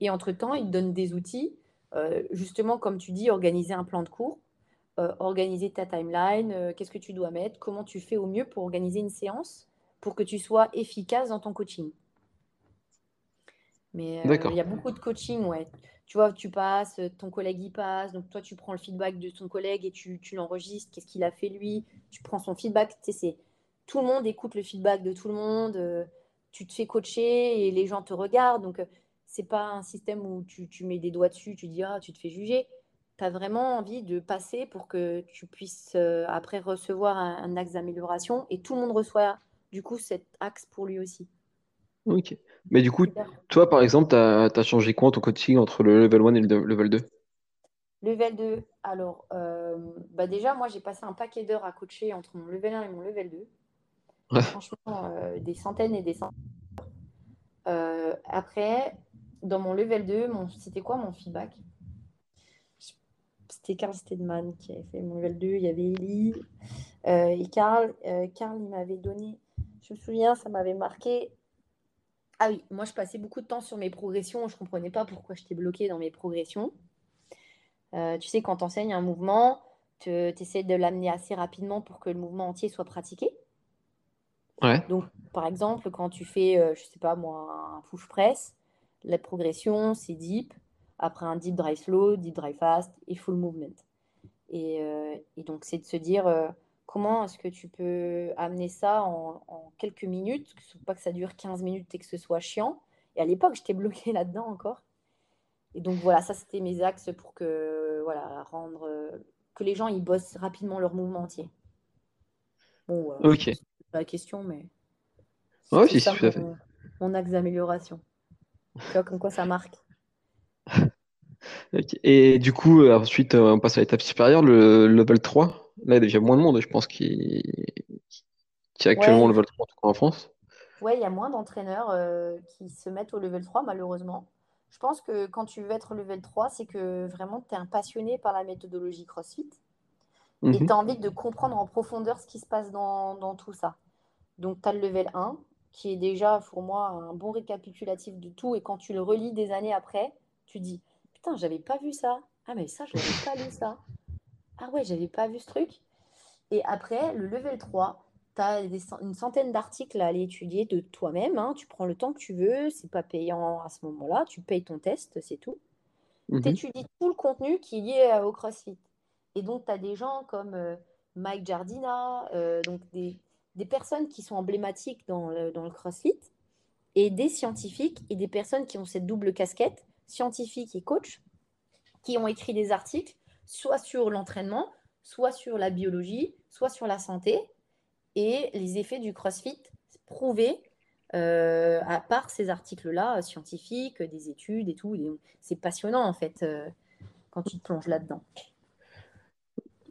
Et entre-temps, il te donne des outils, euh, justement, comme tu dis, organiser un plan de cours, euh, organiser ta timeline, qu'est-ce que tu dois mettre, comment tu fais au mieux pour organiser une séance pour que tu sois efficace dans ton coaching. Mais il y a beaucoup de coaching, ouais. Tu vois, tu passes, ton collègue y passe, donc toi tu prends le feedback de ton collègue et tu, tu l'enregistres, qu'est-ce qu'il a fait lui, tu prends son feedback, tu sais, c'est tout le monde écoute le feedback de tout le monde, euh, tu te fais coacher et les gens te regardent, donc euh, c'est pas un système où tu, tu mets des doigts dessus, tu dis ah, tu te fais juger. Tu as vraiment envie de passer pour que tu puisses euh, après recevoir un, un axe d'amélioration et tout le monde reçoit du coup cet axe pour lui aussi. Ok. Mais du coup, toi, par exemple, t'as, t'as changé quoi en ton coaching entre le level 1 et le level 2? Level 2, alors, euh, bah déjà, moi, j'ai passé un paquet d'heures à coacher entre mon level 1 et mon level 2. Ouais. Franchement, euh, des centaines et des centaines. Euh, après, dans mon level 2, mon... c'était quoi mon feedback? C'était Carl Stedman qui avait fait mon level 2. Il y avait Ellie. Euh, et Carl, euh, Carl, il m'avait donné, je me souviens, ça m'avait marqué. Ah oui, moi, je passais beaucoup de temps sur mes progressions. Je ne comprenais pas pourquoi j'étais bloquée dans mes progressions. Euh, tu sais, quand tu enseignes un mouvement, tu essaies de l'amener assez rapidement pour que le mouvement entier soit pratiqué. Ouais. Donc, par exemple, quand tu fais, euh, je sais pas moi, un push press, la progression, c'est deep. Après un deep drive slow, deep drive fast et full movement. Et, euh, et donc, c'est de se dire euh, comment est-ce que tu peux amener ça en, en quelques minutes, que pas que ça dure 15 minutes et que ce soit chiant. Et à l'époque, j'étais bloquée là-dedans encore. Et donc voilà, ça c'était mes axes pour que voilà, rendre euh, que les gens ils bossent rapidement leur mouvement entier. Bon, Ok. La question, mais si, si, tout à fait. mon, mon axe d'amélioration. Tu vois comme quoi ça marque. Et du coup, euh, ensuite, euh, on passe à l'étape supérieure, le level 3. Là, il y a déjà moins de monde, je pense, qui, qui est actuellement Ouais, level 3 en tout cas en France. ouais, il y a moins d'entraîneurs euh, qui se mettent au level 3 malheureusement. Je pense que quand tu veux être au level 3, c'est que vraiment tu es un passionné par la méthodologie CrossFit et tu Mhm. as envie de comprendre en profondeur ce qui se passe dans, dans tout ça. Donc, tu as le level 1, qui est déjà pour moi un bon récapitulatif de tout. Et quand tu le relis des années après, tu dis Putain, j'avais pas vu ça. Ah, mais ça, je l'avais pas lu ça. Ah, ouais, j'avais pas vu ce truc. Et après, le level 3, tu as une centaine d'articles à aller étudier de toi-même. hein. Tu prends le temps que tu veux. C'est pas payant à ce moment-là. Tu payes ton test, c'est tout. Tu Mhm. étudies tout le contenu qui est lié au CrossFit. Et donc, tu as des gens comme euh, Mike Jardina, euh, donc des, personnes qui sont emblématiques dans le, CrossFit, et des scientifiques et des personnes qui ont cette double casquette, scientifique et coach, qui ont écrit des articles, soit sur l'entraînement, soit sur la biologie, soit sur la santé, et les effets du CrossFit prouvés euh, à part ces articles-là, scientifiques, des études et tout. C'est passionnant en fait euh, quand tu te plonges là-dedans.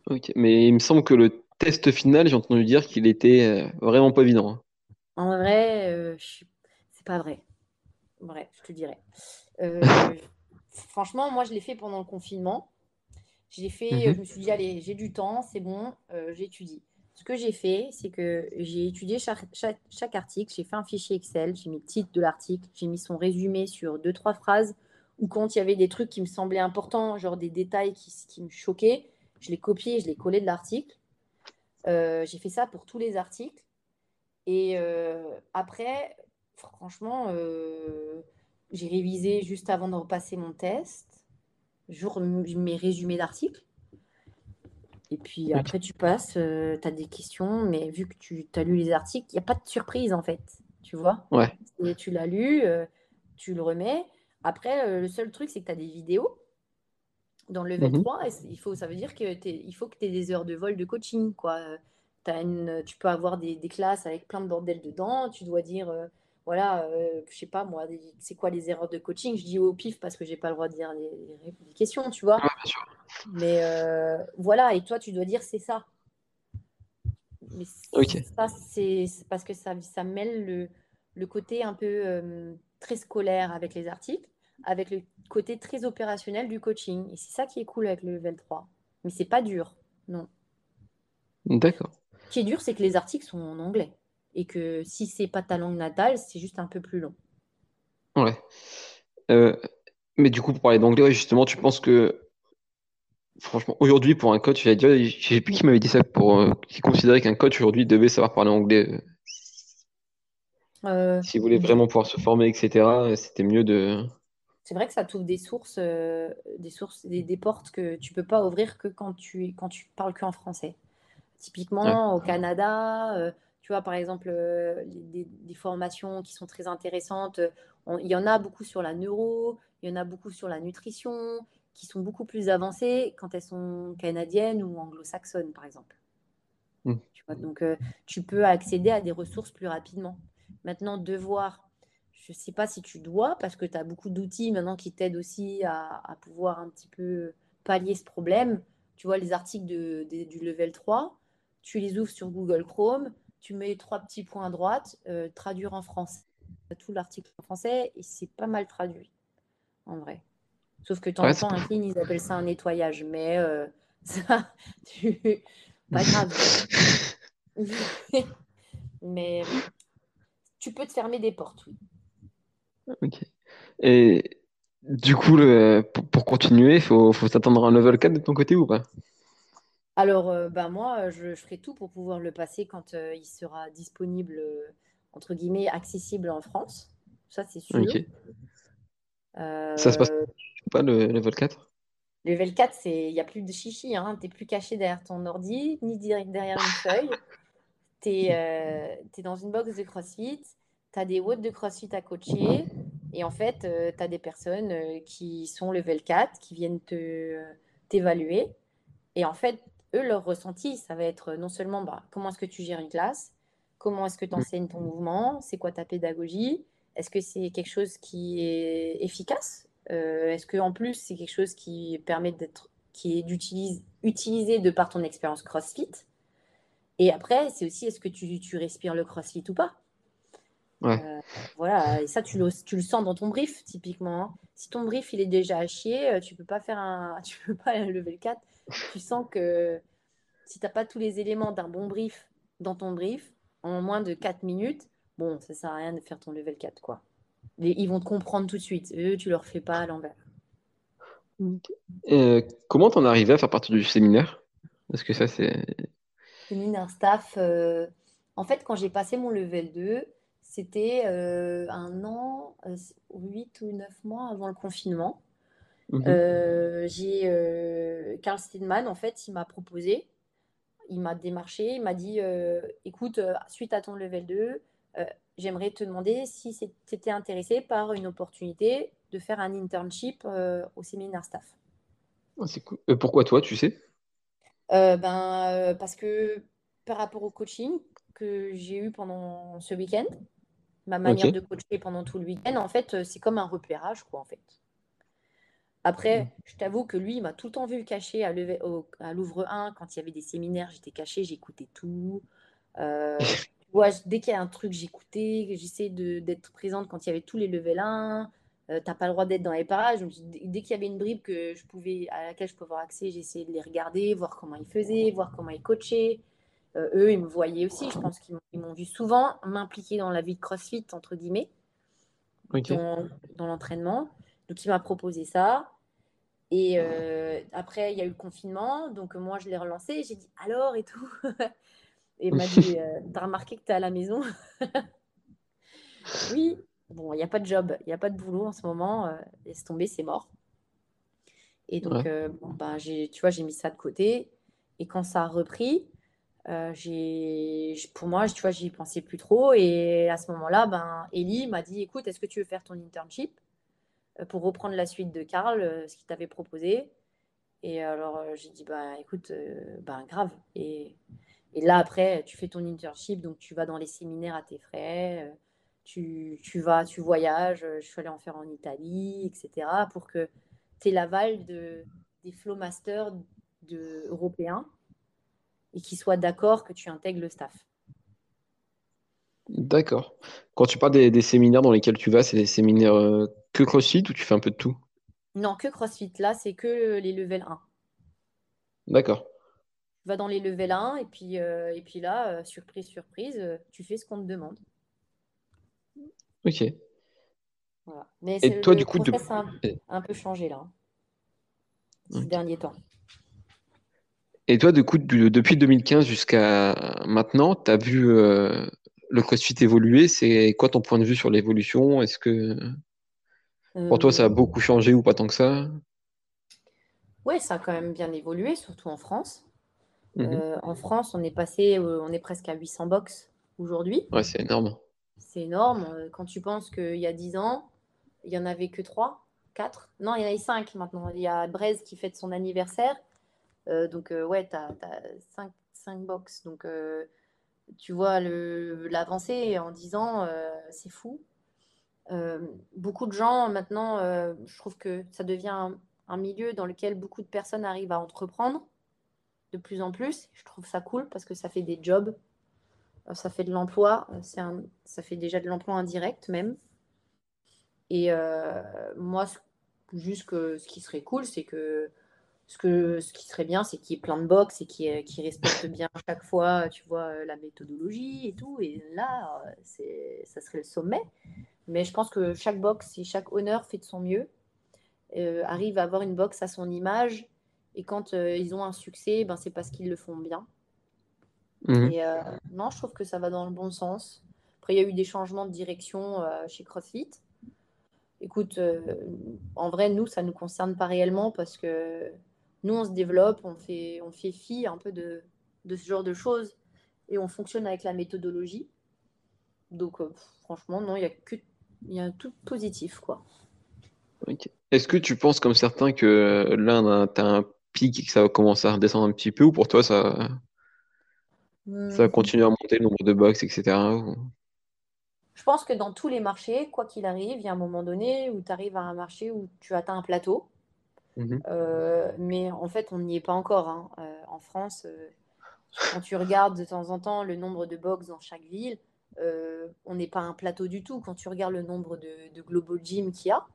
Ok. Mais il me semble que le test final, j'ai entendu dire qu'il était euh, vraiment pas évident. hein. En vrai, euh, je c'est pas vrai. Bref, je te dirais. Euh, franchement, moi, je l'ai fait pendant le confinement. Je l'ai fait, je Mhm. me suis dit, allez, j'ai du temps, c'est bon, euh, j'étudie. Ce que j'ai fait, c'est que j'ai étudié chaque, chaque, chaque article, j'ai fait un fichier Excel, j'ai mis le titre de l'article, j'ai mis son résumé sur deux, trois phrases, ou quand il y avait des trucs qui me semblaient importants, genre des détails qui, qui me choquaient, je les copiais et je les collais de l'article. Euh, j'ai fait ça pour tous les articles. Et euh, après, franchement, euh, j'ai révisé juste avant de repasser mon test, rem- mes résumés d'articles. Et puis après, tu passes, tu as des questions, mais vu que tu as lu les articles, il n'y a pas de surprise en fait. Tu vois? Ouais. Et tu l'as lu, tu le remets. Après, le seul truc, c'est que tu as des vidéos dans le level 3. Mhm. il faut, ça veut dire qu'il faut que tu aies des heures de vol de coaching. Quoi. Une, tu peux avoir des, des, classes avec plein de bordel dedans. Tu dois dire voilà, euh, je sais pas moi, c'est quoi les erreurs de coaching? Je dis au pif parce que j'ai pas le droit de dire les, questions, tu vois. Mais euh, voilà, et toi, tu dois dire c'est ça. Mais ça, c'est parce que ça, ça mêle le, le côté un peu euh, très scolaire avec les articles, avec le côté très opérationnel du coaching. Et c'est ça qui est cool avec le level 3. Mais c'est pas dur, non. D'accord. Ce qui est dur, c'est que les articles sont en anglais et que si c'est pas ta langue natale, c'est juste un peu plus long. Ouais. Euh, mais du coup, pour parler d'anglais, justement, tu penses que, franchement, aujourd'hui, pour un coach, je sais plus qui m'avait dit ça, pour euh, qui considérait qu'un coach aujourd'hui devait savoir parler anglais. Euh, S'il voulait vraiment pouvoir se former, etc., c'était mieux de. C'est vrai que ça t'ouvre des sources, des sources, des, portes que tu peux pas ouvrir que quand tu quand tu parles qu'en français. Typiquement au Canada, tu vois, par exemple, euh, des, formations qui sont très intéressantes. il y en a beaucoup sur la neuro, il y en a beaucoup sur la nutrition, qui sont beaucoup plus avancées quand elles sont canadiennes ou anglo-saxonnes, par exemple. Mmh. Tu vois, donc, euh, tu peux accéder à des ressources plus rapidement. Maintenant, devoir, je ne sais pas si tu dois, parce que tu as beaucoup d'outils maintenant qui t'aident aussi à, pouvoir un petit peu pallier ce problème. Tu vois, les articles du level 3, tu les ouvres sur Google Chrome, tu mets trois petits points à droite, euh, traduire en français, tout l'article en français, et c'est pas mal traduit, en vrai. Sauf que de temps en temps, un ils appellent ça un nettoyage, mais euh, ça, tu... pas grave. mais tu peux te fermer des portes, oui. Ok. Et du coup, le, pour, continuer, il faut, faut s'attendre à un level 4 de ton côté ou pas? Alors, euh, bah, moi, je, ferai tout pour pouvoir le passer quand euh, il sera disponible, euh, entre guillemets, accessible en France. Ça, c'est sûr. Ça se passe pas le level 4 Le level 4, il n'y a plus de chichi. Hein. Tu n'es plus caché derrière ton ordi, ni derrière une feuille. Tu es, dans une box de CrossFit. Tu as des WOD de CrossFit à coacher. Et en fait, tu as des personnes qui sont level 4, qui viennent t'évaluer. Et en fait, eux, leur ressenti, ça va être non seulement bah, comment est-ce que tu gères une classe, comment est-ce que tu enseignes ton mouvement, c'est quoi ta pédagogie, est-ce que c'est quelque chose qui est efficace, euh, est-ce que en plus c'est quelque chose qui permet d'être, qui est d'utiliser utilisé de par ton expérience CrossFit. Et après, c'est aussi est-ce que tu, tu, respires le CrossFit ou pas? Euh, voilà, et ça tu le, tu le, sens dans ton brief typiquement. Hein. Si ton brief il est déjà à chier, euh, tu peux pas faire un, tu peux pas lever le 4 tu sens que si tu n'as pas tous les éléments d'un bon brief dans ton brief, en moins de 4 minutes, bon, ça sert à rien de faire ton level 4, quoi. ils vont te comprendre tout de suite. Eux, tu leur fais pas à l'envers. Euh, comment t'en es arrivé à faire partie du séminaire? Parce que ça, c'est... Séminaire staff. Euh, en fait, quand j'ai passé mon level 2, c'était euh, un an, 8 ou 9 mois avant le confinement. Mhm. Euh, j'ai euh, Carl Stedman, en fait, il m'a proposé, il m'a démarché, il m'a dit euh, écoute, suite à ton level 2, j'aimerais te demander si tu étais intéressé par une opportunité de faire un internship au séminaire staff. Ah, c'est cool. pourquoi toi, tu sais? Ben, Parce que par rapport au coaching que j'ai eu pendant ce week-end, ma manière de coacher pendant tout le week-end, en fait, c'est comme un repérage, quoi, en fait. Après, mmh. je t'avoue que lui, il m'a tout le temps vu caché à, Louvre 1 quand il y avait des séminaires. J'étais caché, j'écoutais tout. Euh, dès qu'il y a un truc, j'écoutais. J'essayais d'être présente quand il y avait tous les levels 1. Euh, t'as pas le droit d'être dans les parages. dès qu'il y avait une bribe que je pouvais, à laquelle je pouvais avoir accès, j'essayais de les regarder, voir comment ils faisaient, voir comment ils coachaient. Euh, eux, ils me voyaient aussi. Je pense qu'ils m'ont vu souvent m'impliquer dans la vie de CrossFit, entre guillemets, dans, dans l'entraînement. Donc, il m'a proposé ça. Et euh, après, il y a eu le confinement. Donc, moi, je l'ai relancé. J'ai dit alors et tout. et il m'a dit euh, T'as remarqué que tu es à la maison? Oui. Bon, il n'y a pas de job, il n'y a pas de boulot en ce moment. Euh, laisse tomber, c'est mort. Et donc, bah, tu vois, j'ai mis ça de côté. Et quand ça a repris, j'ai, pour moi, tu vois, j'y pensais plus trop. Et à ce moment-là, ben, Ellie m'a dit Écoute, est-ce que tu veux faire ton internship pour reprendre la suite de Karl, ce qu'il t'avait proposé? Et alors, j'ai dit, bah, écoute, bah, grave. Et, là, après, tu fais ton internship, donc tu vas dans les séminaires à tes frais, tu, tu vas, tu voyages. Je suis allée en faire en Italie, etc., pour que tu aies l'aval de, des flowmasters de, européens et qu'ils soient d'accord que tu intègres le staff. D'accord. Quand tu parles des, séminaires dans lesquels tu vas, c'est des séminaires euh, que CrossFit ou tu fais un peu de tout? Non, que CrossFit. Là, c'est que les level 1. D'accord. Tu vas dans les level 1 et puis, euh, et puis là, euh, surprise, surprise, tu fais ce qu'on te demande. Ok. Voilà. Mais Et toi, du coup, process a un, peu changé là, hein, ces derniers temps. Et toi, du coup, depuis 2015 jusqu'à maintenant, tu as vu le CrossFit évoluer? C'est quoi ton point de vue sur l'évolution? Est-ce que pour toi, ça a Euh, beaucoup changé ou pas tant que ça? ouais, ça a quand même bien évolué, surtout en France. Mhm. Euh, en France, on est passé, euh, on est presque à 800 box aujourd'hui. Ouais, c'est énorme. C'est énorme. Euh, Quand tu penses qu'il y a 10 ans, il n'y en avait que 3, 4. Non, il y en a 5 maintenant. Il y a Braise qui fête son anniversaire. Euh, donc, euh, ouais, tu as, 5, 5 box. Donc, euh, tu vois l'avancée en 10 ans, c'est fou. Beaucoup de gens maintenant, je trouve que ça devient un, milieu dans lequel beaucoup de personnes arrivent à entreprendre de plus en plus. Je trouve ça cool parce que ça fait des jobs, ça fait de l'emploi, ça fait déjà de l'emploi indirect même. Et moi, juste que ce qui serait cool, c'est que ce, que ce qui serait bien, c'est qu'il y ait plein de box et qui qui respectent bien chaque fois, tu vois, euh, la méthodologie et tout. Et là, euh, ça serait le sommet. Mais je pense que chaque box et chaque honneur fait de son mieux, euh, arrive à avoir une box à son image. Et quand euh, ils ont un succès, ben, c'est parce qu'ils le font bien. Mhm. Et euh, non, je trouve que ça va dans le bon sens. Après, il y a eu des changements de direction chez CrossFit. Écoute, en vrai, nous, ça ne nous concerne pas réellement parce que nous, on se développe, on fait, on fait fi un peu de, de ce genre de choses et on fonctionne avec la méthodologie. Donc, euh, franchement, non, il y a que y a tout positif, quoi. Est-ce que tu penses, comme certains, que là, tu as un pic et que ça va commencer à redescendre un petit peu, ou pour toi, ça, ça va Hmm. continuer à monter le nombre de box, etc. ou- Je pense que dans tous les marchés, quoi qu'il arrive, il y a un moment donné où tu arrives à un marché où tu atteins un plateau. Euh, mais en fait, on n'y est pas encore. hein. Euh, en France, euh, quand tu regardes de temps en temps le nombre de box dans chaque ville, on n'est pas un plateau du tout. Quand tu regardes le nombre de, de Global Gym qu'il y a,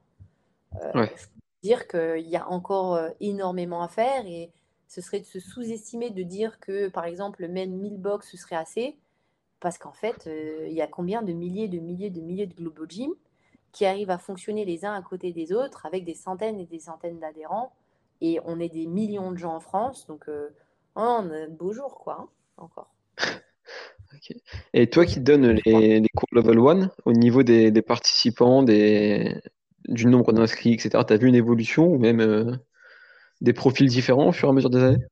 Ouais. je peux dire qu'il y a encore énormément à faire et ce serait de se sous-estimer de dire que, par exemple, même 1000 box, ce serait assez. Parce qu'en fait, il y a combien de milliers, de milliers, de milliers de Global Gym? Qui arrivent à fonctionner les uns à côté des autres avec des centaines et des centaines d'adhérents. Et on est des millions de gens en France, donc euh, oh, on a de beaux jours, quoi, hein, encore. Et toi qui donnes les, les cours level 1, au niveau des, des participants, des, du nombre d'inscrits, etc., tu as vu une évolution ou même euh, des profils différents au fur et à mesure des années?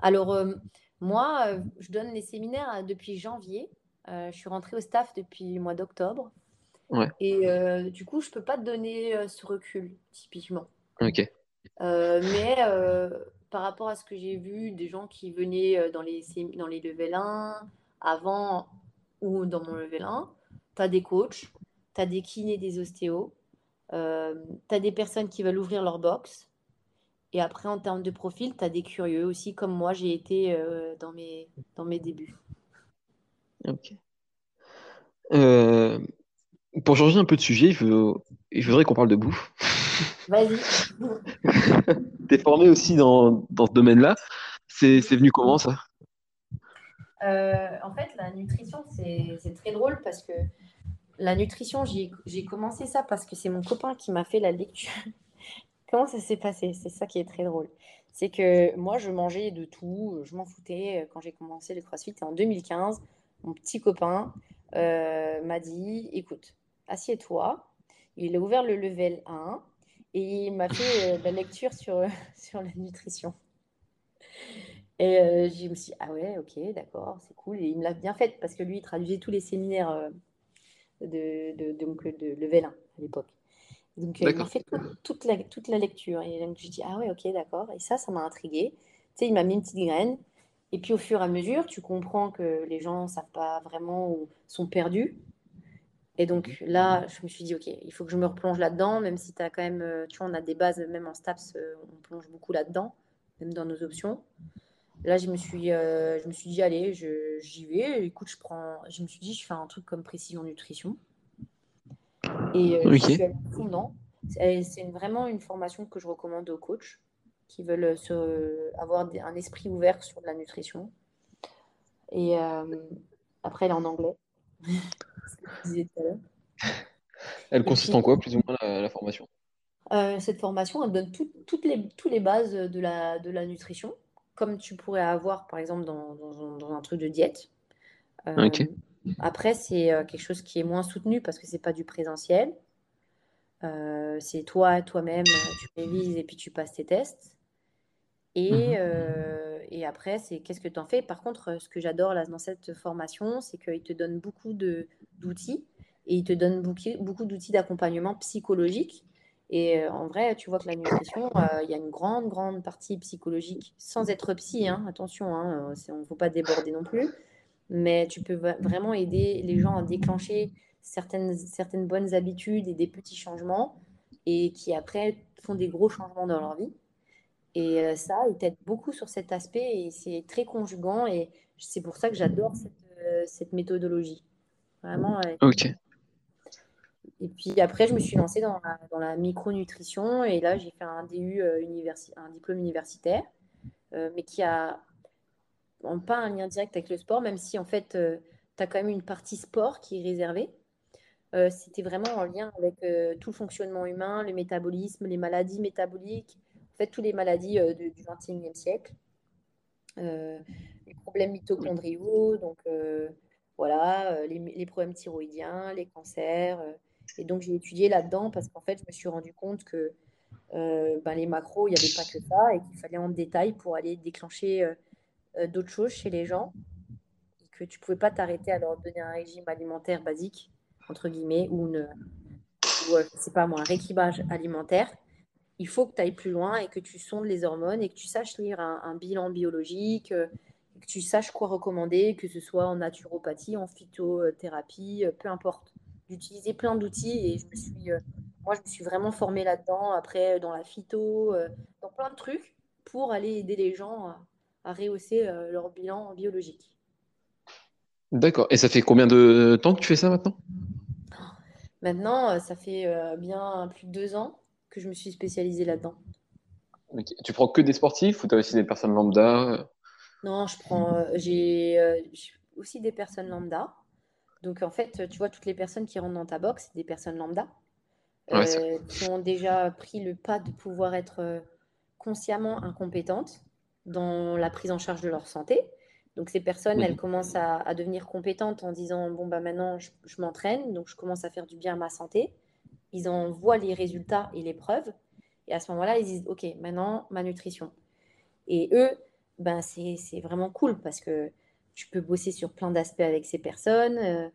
Alors, euh, moi, je donne les séminaires euh, depuis janvier. Je suis rentrée au staff depuis le mois d'octobre. Ouais, Et euh, du coup, je ne peux pas te donner euh, ce recul, typiquement. ok. Euh, mais par rapport à ce que j'ai vu, des gens qui venaient dans les, dans les level 1 avant ou dans mon level 1, tu as des coachs, tu as des kinés, des ostéos, tu as des personnes qui veulent ouvrir leur box. Et après, en termes de profil, tu as des curieux aussi, comme moi j'ai été dans mes, dans mes débuts. ok. Euh, pour changer un peu de sujet, je, veux- je voudrais qu'on parle de bouffe. Vas-y. Tu es formé aussi dans, dans ce domaine-là. C'est c'est venu comment ça? Euh, en fait, la nutrition, c'est c'est très drôle parce que la nutrition, j'ai j'ai commencé ça parce que c'est mon copain qui m'a fait la lecture. Comment ça s'est passé? C'est ça qui est très drôle. C'est que moi, je mangeais de tout, je m'en foutais quand j'ai commencé le CrossFit en 2015. Mon petit copain euh, m'a dit, écoute, assieds-toi. Il a ouvert le level 1 et il m'a fait euh, la lecture sur, sur la nutrition. Et euh, je me suis dit, ah ouais, ok, d'accord, c'est cool. Et il me l'a bien fait parce que lui, il traduisait tous les séminaires euh, de, de, donc, de level 1 à l'époque. Donc, il m'a fait toute, la, toute la lecture. Et donc, je dis, ah ouais, ok, d'accord. Et ça, ça m'a intrigué. Tu sais, il m'a mis une petite graine. Et puis, au fur et à mesure, tu comprends que les gens ne savent pas vraiment ou sont perdus. Et donc, là, je me suis dit, ok, il faut que je me replonge là-dedans, même si tu as quand même, euh, tu vois, on a des bases, même en STAPS, euh, on plonge beaucoup là-dedans, même dans nos options. Là, je me suis, euh, je me suis dit, allez, j'y vais. Écoute, je prends, je me suis dit, je fais un truc comme précision nutrition. Et euh, je suis fondant. C'est vraiment une formation que je recommande aux coachs qui veulent se, avoir un esprit ouvert sur la nutrition. Et euh, après, elle est en anglais. Elle consiste en quoi, plus ou moins, la, formation? Cette formation, elle donne toutes les, toutes les bases de la, de la nutrition comme tu pourrais avoir, par exemple, dans, dans, un truc de diète. Euh, après, c'est euh, quelque chose qui est moins soutenu parce que c'est pas du présentiel. Euh, c'est toi, toi-même, tu révises et puis tu passes tes tests. Et, mhm. et après, c'est qu'est-ce que tu en fais? Par contre, ce que j'adore dans cette formation, c'est qu'il te donne beaucoup d'outils et il te donne beaucoup, d'outils d'accompagnement psychologique et en vrai, tu vois que la nutrition, il y a une grande, grande partie psychologique, sans être psy, hein, attention, hein, on ne faut pas déborder non plus, mais tu peux vraiment aider les gens à déclencher certaines, certaines bonnes habitudes et des petits changements, et qui après font des gros changements dans leur vie. Et euh, ça, il t'aide beaucoup sur cet aspect, et c'est très conjugant, et c'est pour ça que j'adore cette, cette méthodologie. Vraiment. Ok. Et puis après, je me suis lancée dans la, dans la micronutrition et là, j'ai fait un DU, euh, un diplôme universitaire, euh, mais qui a pas un lien direct avec le sport, même si en fait, euh, tu as quand même une partie sport qui est réservée. C'était vraiment en lien avec tout le fonctionnement humain, le métabolisme, les maladies métaboliques, fait, toutes les maladies du XXIe siècle, les problèmes mitochondriaux, donc voilà, les, problèmes thyroïdiens, les cancers. Et donc, j'ai étudié là-dedans parce qu'en fait, je me suis rendu compte que euh, ben, les macros, il n'y avait pas que ça et qu'il fallait en détail pour aller déclencher euh, euh, d'autres choses chez les gens. Et que tu ne pouvais pas t'arrêter à leur donner un régime alimentaire basique, entre guillemets, ou, une, c'est pas moi, un rééquilibrage alimentaire. Il faut que tu ailles plus loin et que tu sondes les hormones et que tu saches lire un, un bilan biologique, que tu saches quoi recommander, que ce soit en naturopathie, en phytothérapie, peu importe d'utiliser plein d'outils et je me suis, euh, moi, je me suis vraiment formée là-dedans, après euh, dans la phyto, euh, dans plein de trucs pour aller aider les gens à, rehausser leur bilan biologique. D'accord. Et ça fait combien de temps que tu fais ça maintenant? Maintenant, ça fait bien plus de deux ans que je me suis spécialisée là-dedans. Tu prends que des sportifs ou tu as aussi des personnes lambda? Non, je prends, j'ai aussi des personnes lambda. Donc en fait, tu vois, toutes les personnes qui rentrent dans ta box, c'est des personnes lambda euh, qui ont déjà pris le pas de pouvoir être euh, consciemment incompétentes dans la prise en charge de leur santé. Donc ces personnes, elles commencent à, devenir compétentes en disant bon bah maintenant je, m'entraîne, donc je commence à faire du bien à ma santé. Ils en voient les résultats et les preuves, et à ce moment-là ils disent ok maintenant ma nutrition. Et eux, ben c'est vraiment cool parce que tu peux bosser sur plein d'aspects avec ces personnes. Euh,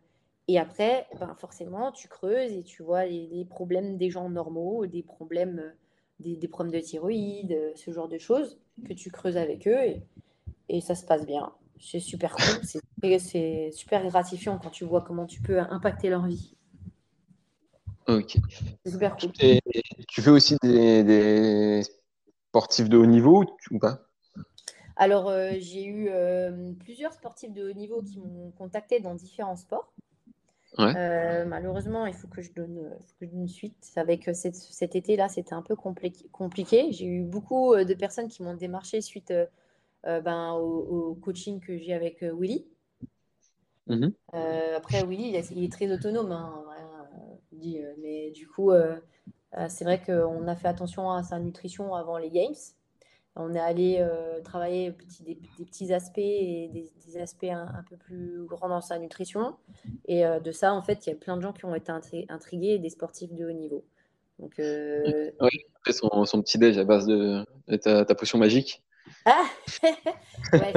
et après, ben forcément, tu creuses et tu vois les, problèmes des gens normaux, des problèmes, euh, des, problèmes de thyroïde, euh, ce genre de choses que tu creuses avec eux et, et ça se passe bien. C'est super cool, c'est super gratifiant quand tu vois comment tu peux impacter leur vie. Ok. C'est super cool. Et tu fais aussi des, des sportifs de haut niveau ou pas? Alors, euh, j'ai eu euh, plusieurs sportifs de haut niveau qui m'ont contacté dans différents sports. Euh, malheureusement, il faut que je donne, une suite. Avec cet été-là, c'était un peu compliqué. J'ai eu beaucoup de personnes qui m'ont démarché suite ben, au, coaching que j'ai avec Willy. Mm-hmm. après, Willy, il, est très autonome. Hein, mais du coup, c'est vrai qu'on a fait attention à sa nutrition avant les Games. On est allé euh, travailler des, petits aspects et des, aspects un, peu plus grands dans sa nutrition. Et euh, de ça, en fait, il y a plein de gens qui ont été intrigués des sportifs de haut niveau. Donc, euh, Oui, après son, son, petit déj à base de, ta, potion magique. Ah ouais,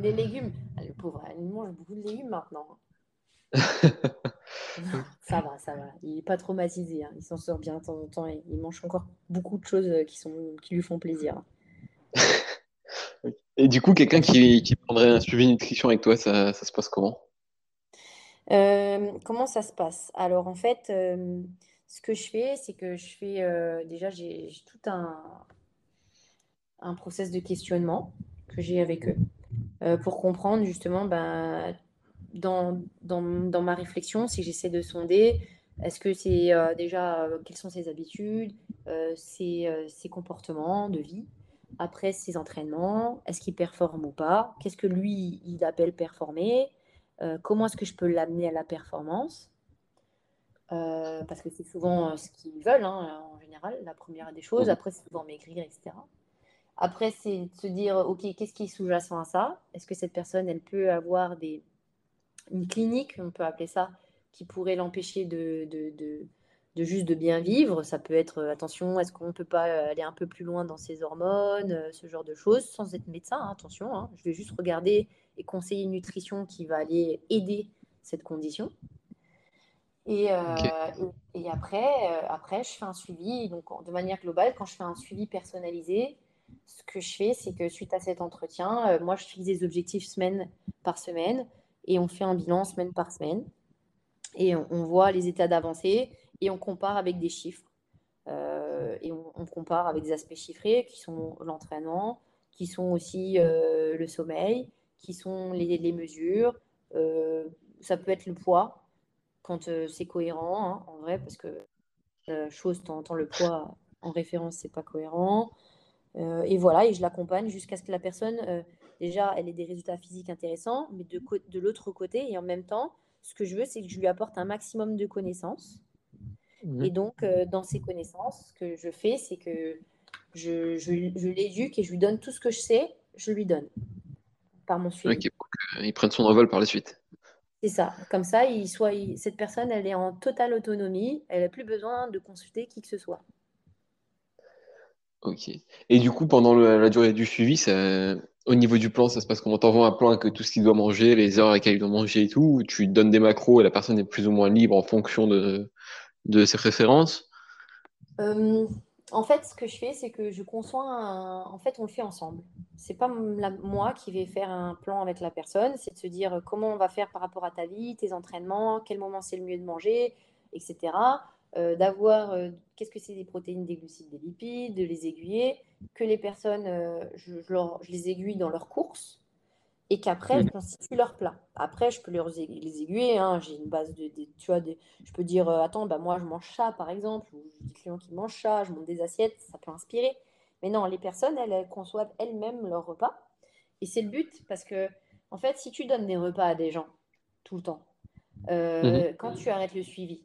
les légumes. Ah, le pauvre, elle mange beaucoup de légumes maintenant. ça va, ça va. Il n'est pas traumatisé. Hein. Il s'en sort bien de temps en temps. Et il mange encore beaucoup de choses euh, qui, sont, qui lui font plaisir. et du coup, quelqu'un qui, qui, prendrait un suivi nutrition avec toi, ça, ça se passe comment? Euh, Comment ça se passe? Alors, en fait, euh, ce que je fais, c'est que je fais. déjà, j'ai tout un, un process de questionnement que j'ai avec eux pour comprendre justement ben, dans, dans, dans, ma réflexion, si j'essaie de sonder, est-ce que c'est euh, déjà euh, quelles sont ses habitudes, euh, ses, ses, comportements de vie, après ses entraînements, est-ce qu'il performe ou pas, qu'est-ce que lui il appelle performer, comment est-ce que je peux l'amener à la performance, parce que c'est souvent ce qu'ils veulent hein, en général, la première des choses, après c'est souvent maigrir, etc. Après, c'est de se dire, OK, qu'est-ce qui est sous-jacent à ça? Est-ce que cette personne, elle peut avoir des, une clinique, on peut appeler ça, qui pourrait l'empêcher de, de, de, juste de bien vivre. Ça peut être, euh, attention, est-ce qu'on ne peut pas euh, aller un peu plus loin dans ses hormones, euh, ce genre de choses, sans être médecin, hein, attention. Hein. je vais juste regarder et conseiller une nutrition qui va aller aider cette condition. Et, et, après, après, je fais un suivi. Donc, de manière globale, quand je fais un suivi personnalisé, ce que je fais, c'est que suite à cet entretien, moi, je fixe des objectifs semaine par semaine et on fait un bilan semaine par semaine. Et on, voit les états d'avancée et on compare avec des chiffres. Euh, et on, compare avec des aspects chiffrés qui sont l'entraînement, qui sont aussi euh, le sommeil, qui sont les, mesures. Euh, ça peut être le poids quand c'est cohérent, hein, en vrai, parce que chose, temps le poids en référence, c'est pas cohérent. et voilà, et je l'accompagne jusqu'à ce que la personne déjà, elle ait des résultats physiques intéressants, mais de, de l'autre côté, et en même temps, ce que je veux, c'est que je lui apporte un maximum de connaissances. Mmh. Et donc, euh, dans ces connaissances, ce que je fais, c'est que je, je, l'éduque et je lui donne tout ce que je sais, je lui donne par mon suivi. Ok, pour qu'il prenne son envol par la suite. C'est ça. Comme ça, il soit, cette personne, elle est en totale autonomie. Elle n'a plus besoin de consulter qui que ce soit. Ok. Et du coup, pendant la durée du suivi, ça, au niveau du plan, ça se passe comment T'envoies un plan avec tout ce qu'il doit manger, les heures à laquelle il doit manger et tout, ou tu donnes des macros et la personne est plus ou moins libre en fonction de, ses préférences euh, En fait, ce que je fais, c'est que je conçois un... En fait, on le fait ensemble. C'est pas moi qui vais faire un plan avec la personne, c'est de se dire comment on va faire par rapport à ta vie, tes entraînements, quel moment c'est le mieux de manger, etc. Euh, d'avoir euh, qu'est-ce que c'est des protéines, des glucides, des lipides, de les aiguiller, que les personnes, euh, je, les aiguille dans leurs courses et qu'après, je constitue leur plat. Après, je peux leur, les aiguiller. Hein, j'ai une base de, tu vois, je peux dire, attends, bah, moi, je mange ça, par exemple, ou des clients qui mangent ça, je monte des assiettes, ça peut inspirer. Mais non, les personnes, elles, conçoivent elles-mêmes leur repas. Et c'est le but, parce que, en fait, si tu donnes des repas à des gens tout le temps, mmh quand tu arrêtes le suivi,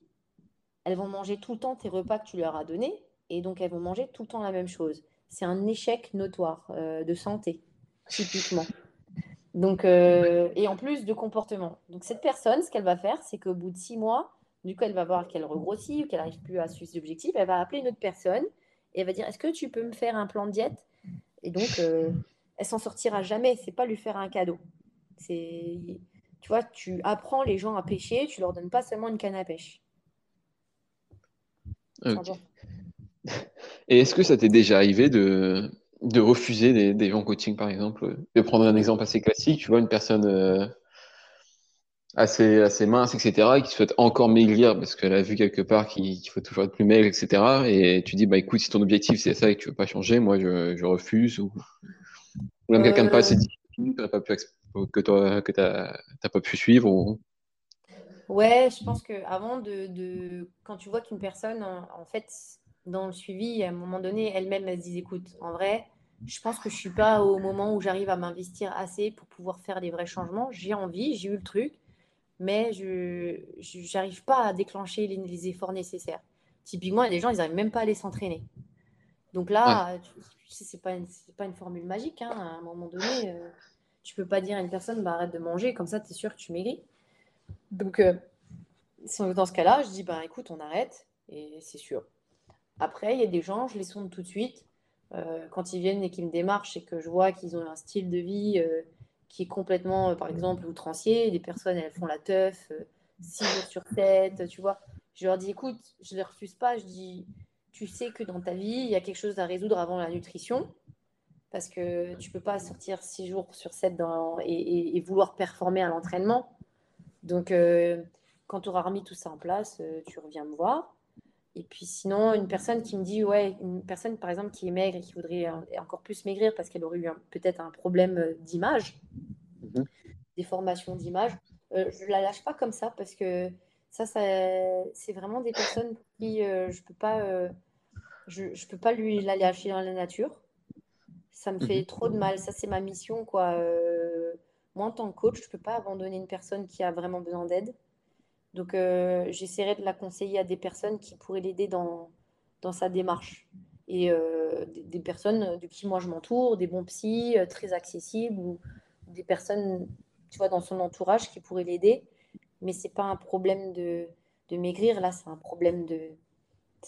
elles vont manger tout le temps tes repas que tu leur as donnés et donc elles vont manger tout le temps la même chose. C'est un échec notoire euh, de santé, typiquement. Donc, euh, et en plus de comportement. Donc cette personne, ce qu'elle va faire, c'est qu'au bout de six mois, du coup, elle va voir qu'elle regrossit ou qu'elle n'arrive plus à suivre ses objectifs. Elle va appeler une autre personne et elle va dire Est-ce que tu peux me faire un plan de diète? Et donc, euh, elle s'en sortira jamais. C'est pas lui faire un cadeau. C'est, tu vois, tu apprends les gens à pêcher. Tu leur donnes pas seulement une canne à pêche. Et est-ce que ça t'est déjà arrivé de, de refuser des, des, gens coaching, par exemple De prendre un exemple assez classique, tu vois, une personne euh, assez, assez mince, etc., et qui souhaite encore maigrir parce qu'elle a vu quelque part qu'il faut toujours être plus maigre, etc. Et tu dis, bah écoute, si ton objectif c'est ça et que tu veux pas changer, moi je, je refuse. Ou, même quelqu'un de pas assez euh. difficile que tu n'as pas pu suivre. Ou... Ouais, je pense que avant de, de quand tu vois qu'une personne, en, fait, dans le suivi, à un moment donné, elle-même, elle se dit, écoute, en vrai, je pense que je suis pas au moment où j'arrive à m'investir assez pour pouvoir faire des vrais changements. J'ai envie, j'ai eu le truc, mais je n'arrive pas à déclencher les, efforts nécessaires. Typiquement, il y a des gens, ils n'arrivent même pas à aller s'entraîner. Donc là, tu, sais, c'est pas, une, pas une formule magique. Hein. À un moment donné, euh, tu peux pas dire à une personne, bah, arrête de manger, comme ça, tu es sûr que tu maigris. Donc, euh, dans ce cas-là, je dis, ben écoute, on arrête, et c'est sûr. Après, il y a des gens, je les sonde tout de suite. Euh, quand ils viennent et qu'ils me démarchent et que je vois qu'ils ont un style de vie euh, qui est complètement, par exemple, outrancier, des personnes, elles font la teuf 6 jours sur 7, tu vois. Je leur dis, écoute, je ne les refuse pas. Je dis, tu sais que dans ta vie, il y a quelque chose à résoudre avant la nutrition. Parce que tu ne peux pas sortir six jours sur 7 dans, et, vouloir performer à l'entraînement. Donc, euh, quand tu auras remis tout ça en place, euh, tu reviens me voir. Et puis sinon, une personne qui me dit, ouais, une personne par exemple qui est maigre et qui voudrait encore plus maigrir parce qu'elle aurait eu peut-être un problème euh, d'image, mhm. des formations d'image, euh, je ne la lâche pas comme ça parce que ça, ça c'est vraiment des personnes qui euh, je ne peux, pas, je, je, peux pas lui la lâcher dans la nature. Ça me fait mhm. trop de mal. Ça, c'est ma mission. quoi. Moi, en tant que coach, je ne peux pas abandonner une personne qui a vraiment besoin d'aide. Donc, euh, j'essaierai de la conseiller à des personnes qui pourraient l'aider dans, dans sa démarche. Et euh, des, personnes de qui moi je m'entoure, des bons psys euh, très accessibles ou des personnes, tu vois, dans son entourage qui pourraient l'aider. Mais ce n'est pas un problème de, de maigrir, là, c'est un problème de,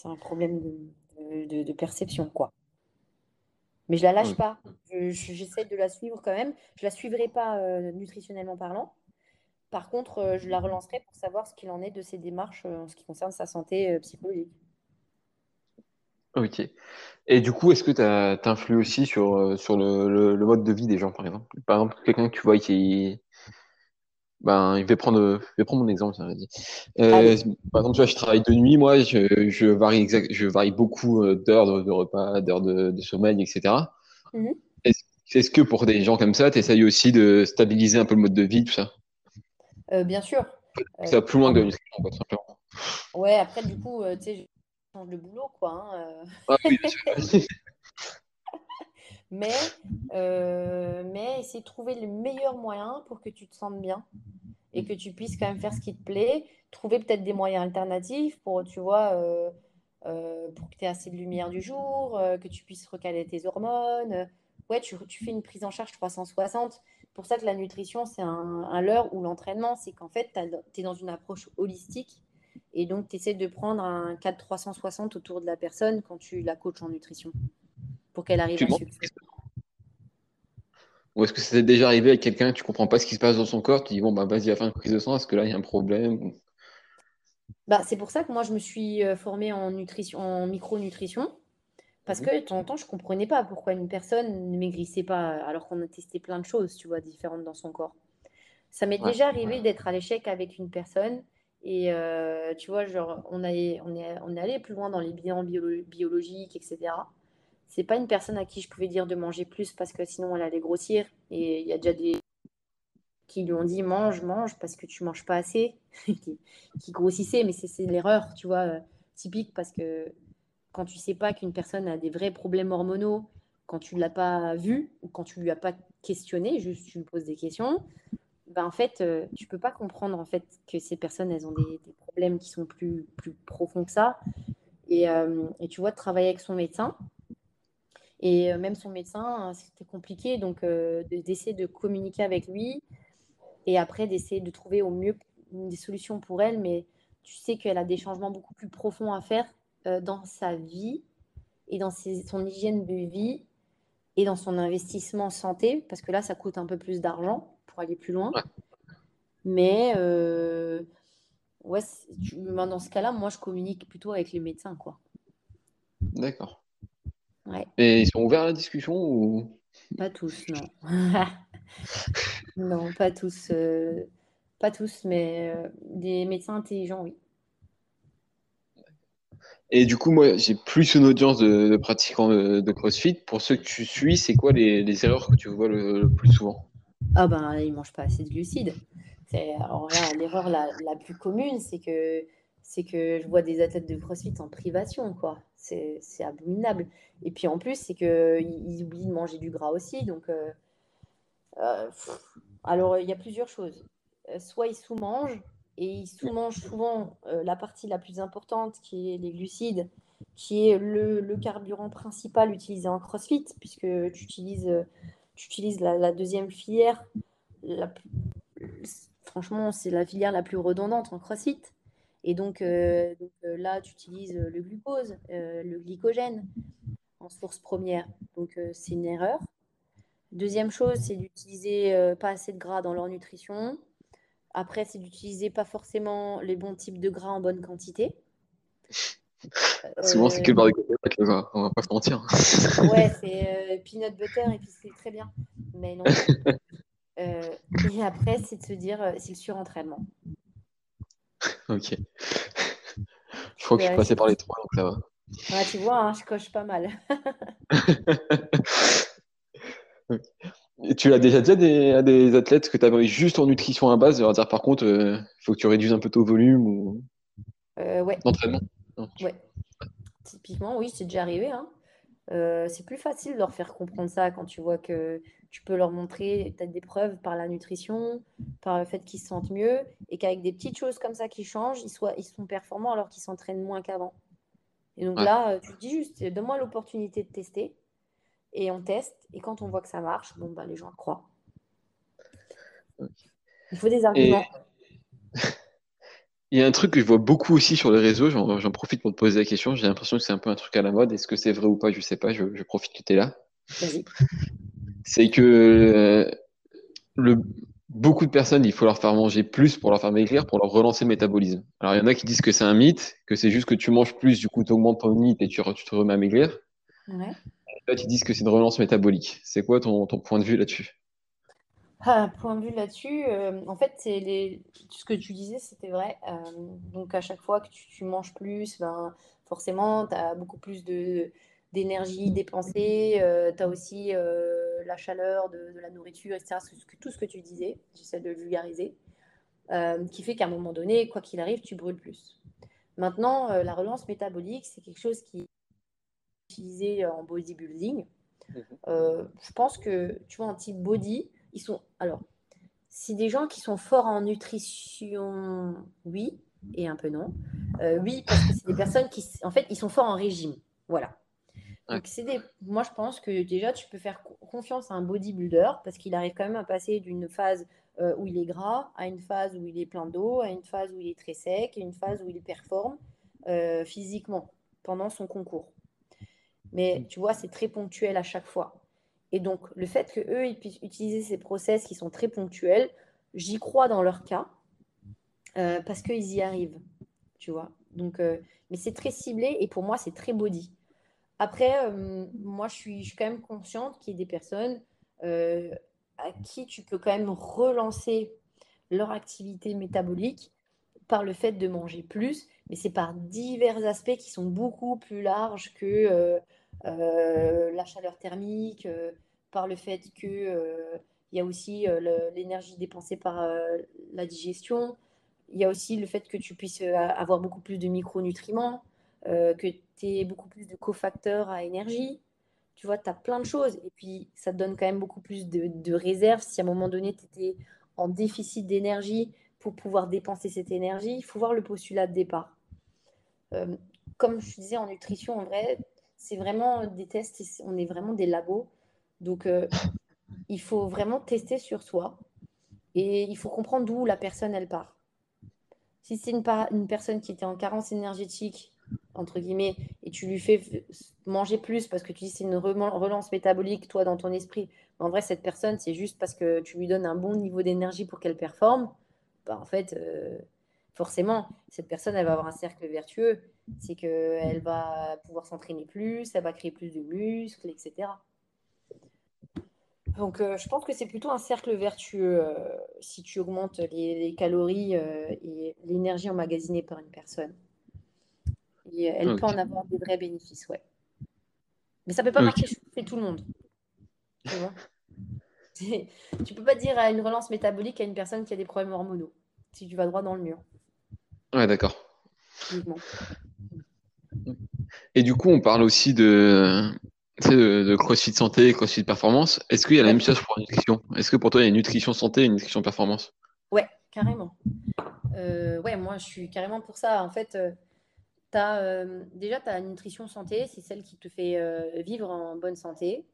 un problème de, de, perception, quoi. Mais je la lâche pas. J'essaie de la suivre quand même. Je la suivrai pas nutritionnellement parlant, par contre, euh, je la relancerai pour savoir ce qu'il en est de ses démarches euh, en ce qui concerne sa santé euh, psychologique. Ok. Et du coup, est-ce que tu influes aussi sur, sur le, mode de vie des gens, par exemple? Par exemple, quelqu'un que tu vois qui. Ben, il va prendre, je vais prendre mon exemple. par exemple, tu vois, je travaille de nuit, moi, je, varie, exact, je varie beaucoup d'heures de, repas, d'heures de, sommeil, etc. Mhm. Est-ce que pour des gens comme ça, tu essayes aussi de stabiliser un peu le mode de vie, tout ça? Euh, bien sûr. Ça va plus loin que la tout simplement. Ouais, après, du coup, euh, tu sais, je change de boulot, quoi. Hein, euh. ah, oui, bien sûr. mais, mais essayer de trouver le meilleur moyen pour que tu te sentes bien et que tu puisses quand même faire ce qui te plaît. Trouver peut-être des moyens alternatifs pour, tu vois, pour que tu aies assez de lumière du jour, que tu puisses recaler tes hormones. Ouais, tu, tu, fais une prise en charge 360 pour ça que la nutrition, c'est un, un leurre ou l'entraînement, c'est qu'en fait, tu es dans une approche holistique et donc tu essaies de prendre un cadre 360 autour de la personne quand tu la coaches en nutrition pour qu'elle arrive à succès. Ou est-ce que ça t'est déjà arrivé avec quelqu'un, tu comprends pas ce qui se passe dans son corps, tu dis bon, bah vas-y, à faire une prise de sang, est-ce que là, il y a un problème bah, C'est pour ça que moi, je me suis euh, formée en, nutrition, en micronutrition parce mhm. que de temps en temps, je ne comprenais pas pourquoi une personne ne maigrissait pas alors qu'on a testé plein de choses, tu vois, différentes dans son corps. Ça m'est déjà arrivé d'être à l'échec avec une personne et euh, tu vois, genre, on, est, on, est, on est allé plus loin dans les bilans biologiques, etc. C'est pas une personne à qui je pouvais dire de manger plus parce que sinon elle allait grossir. Et il y a déjà des qui lui ont dit mange, mange parce que tu manges pas assez, qui, grossissaient, mais c'est l'erreur, tu vois, euh, typique parce que quand tu sais pas qu'une personne a des vrais problèmes hormonaux, quand tu ne l'as pas vu ou quand tu lui as pas questionné, juste tu lui poses des questions, ben en fait, euh, tu peux pas comprendre en fait que ces personnes, elles ont des, problèmes qui sont plus, plus profonds que ça. Et, euh, et tu vois, de travailler avec son médecin. Et même son médecin, c'était compliqué, donc d'essayer de communiquer avec lui et après d'essayer de trouver au mieux des solutions pour elle. Mais tu sais qu'elle a des changements beaucoup plus profonds à faire euh, dans sa vie et dans son hygiène de vie et dans son investissement santé, parce que là, ça coûte un peu plus d'argent pour aller plus loin. Mais euh, ouais, ben, dans ce cas-là, moi, je communique plutôt avec les médecins, quoi. D'accord. Ouais. Et ils sont ouverts à la discussion ou? Pas tous, non. non, pas tous. Euh, pas tous, mais des médecins intelligents, oui. Et du coup, moi, j'ai plus une audience de, pratiquants de, CrossFit. Pour ceux que tu suis, c'est quoi les, erreurs que tu vois le, plus souvent? Ah ben, ils mangent pas assez de glucides. Alors l'erreur la, plus commune, c'est que c'est que je vois des athlètes de CrossFit en privation, quoi. C'est abominable. Et puis en plus, c'est qu'ils ils oublient de manger du gras aussi. Donc, euh, euh, alors il y a plusieurs choses. Euh, soit ils sous-mangent, et ils sous-mangent souvent la partie la plus importante qui est les glucides, qui est le, carburant principal utilisé en CrossFit, puisque tu utilises, tu utilises la, deuxième filière. La franchement, c'est la filière la plus redondante en CrossFit. Et donc, euh, euh, là, tu utilises le glucose, le glycogène en source première. Donc, c'est une erreur. Deuxième chose, c'est d'utiliser pas assez de gras dans leur nutrition Après, c'est d'utiliser pas forcément les bons types de gras en bonne quantité. Souvent, c'est que le de coconut, on va pas se mentir. ouais, c'est peanut butter et puis c'est très bien. Mais non. et après, c'est de se dire, c'est le surentraînement. Ok. Je crois que je suis passé par les trois, donc ça va. Ouais, tu vois, hein, je coche pas mal. Et tu as déjà dit à des, des athlètes que tu avais juste en nutrition à base, de leur dire par contre, il euh, faut que tu réduises un peu ton volume ou euh, ouais. d'entraînement Ouais. Typiquement, oui, c'est déjà arrivé. Hein. Euh, c'est plus facile de leur faire comprendre ça quand tu vois que tu peux leur montrer peut-être des preuves par la nutrition, par le fait qu'ils se sentent mieux, et qu'avec des petites choses comme ça qui changent, ils, soient, ils sont performants alors qu'ils s'entraînent moins qu'avant. Et donc là, euh, tu te dis juste, donne-moi l'opportunité de tester, et on teste, et quand on voit que ça marche, bon, bah, les gens croient. Il faut des arguments. Il y a un truc que je vois beaucoup aussi sur les réseaux, j'en profite pour te poser la question, j'ai l'impression que c'est un peu un truc à la mode, est-ce que c'est vrai ou pas, je ne sais pas, je, je profite que tu es là. C'est que euh, le, beaucoup de personnes, il faut leur faire manger plus pour leur faire maigrir, pour leur relancer le métabolisme. Alors, il y en a qui disent que c'est un mythe, que c'est juste que tu manges plus, du coup, tu augmentes ton mythe et tu, te remets à maigrir. Ouais. Là, qui disent que c'est une relance métabolique. C'est quoi ton, point de vue là-dessus? Ah, Point de vue là-dessus, euh, en fait, c'est les... ce que tu disais, c'était vrai. Euh, donc, à chaque fois que tu, manges plus, ben, forcément, tu as beaucoup plus de d'énergie dépensée, euh, tu as aussi euh, la chaleur de, la nourriture, etc. tout ce que tu disais, j'essaie de vulgariser, qui fait qu'à un moment donné, quoi qu'il arrive, tu brûles plus. Maintenant, la relance métabolique, c'est quelque chose qui est utilisé en bodybuilding. Mhm. je pense que, tu vois, en type body, ils sont... Alors, si des gens qui sont forts en nutrition, oui, et un peu non. oui, parce que c'est des personnes qui, en fait, ils sont forts en régime. Voilà. Donc, c'est des... moi, je pense que déjà, tu peux faire confiance à un bodybuilder parce qu'il arrive quand même à passer d'une phase euh, où il est gras à une phase où il est plein d'eau, à une phase où il est très sec, et une phase où il performe euh, physiquement pendant son concours. Mais mm. tu vois, c'est très ponctuel à chaque fois. Et donc, le fait qu'eux, ils puissent utiliser ces process qui sont très ponctuels, j'y crois dans leur cas euh, parce qu'ils y arrivent. Tu vois. Donc, mais c'est très ciblé et pour moi, c'est très body. Après, euh, moi, je suis, je suis, quand même consciente qu'il y a des personnes euh, à qui tu peux quand même relancer leur activité métabolique par le fait de manger plus, mais c'est par divers aspects qui sont beaucoup plus larges que euh, la chaleur thermique, par le fait qu'il il y a aussi l'énergie dépensée par la digestion, il y a aussi le fait que tu puisses avoir beaucoup plus de micronutriments, que tu beaucoup plus de cofacteurs à énergie. Tu vois, tu as plein de choses. Et puis, ça te donne quand même beaucoup plus de, de réserves. Si à un moment donné, tu étais en déficit d'énergie pour pouvoir dépenser cette énergie, il faut voir le postulat de départ. Euh, comme je disais en nutrition, en vrai, c'est vraiment des tests, on est vraiment des labos. Donc, euh, il faut vraiment tester sur soi et il faut comprendre d'où la personne, elle part. Si c'est une, personne qui était en carence énergétique entre guillemets, et tu lui fais manger plus parce que tu dis c'est une relance métabolique, toi, dans ton esprit, en vrai, cette personne, c'est juste parce que tu lui donnes un bon niveau d'énergie pour qu'elle performe, bah, en fait, euh, forcément, cette personne, elle va avoir un cercle vertueux. C'est qu'elle va pouvoir s'entraîner plus, elle va créer plus de muscles, etc. Donc, euh, je pense que c'est plutôt un cercle vertueux euh, si tu augmentes les calories et l'énergie emmagasinée par une personne. Et elle peut en avoir des vrais bénéfices, ouais. Mais ça ne peut pas marcher chez tout le monde. Tu vois Tu peux pas dire à une relance métabolique à une personne qui a des problèmes hormonaux, si tu vas droit dans le mur. Ouais, d'accord. Et du coup, on parle aussi de, de, CrossFit santé, CrossFit performance. Est-ce qu'il y a la même chose pour la nutrition? Est-ce que pour toi, il y a une nutrition santé et une nutrition performance? Ouais, carrément. Euh, ouais, moi, je suis carrément pour ça. En fait, euh, euh, déjà, ta nutrition santé, c'est celle qui te fait euh, vivre en bonne santé.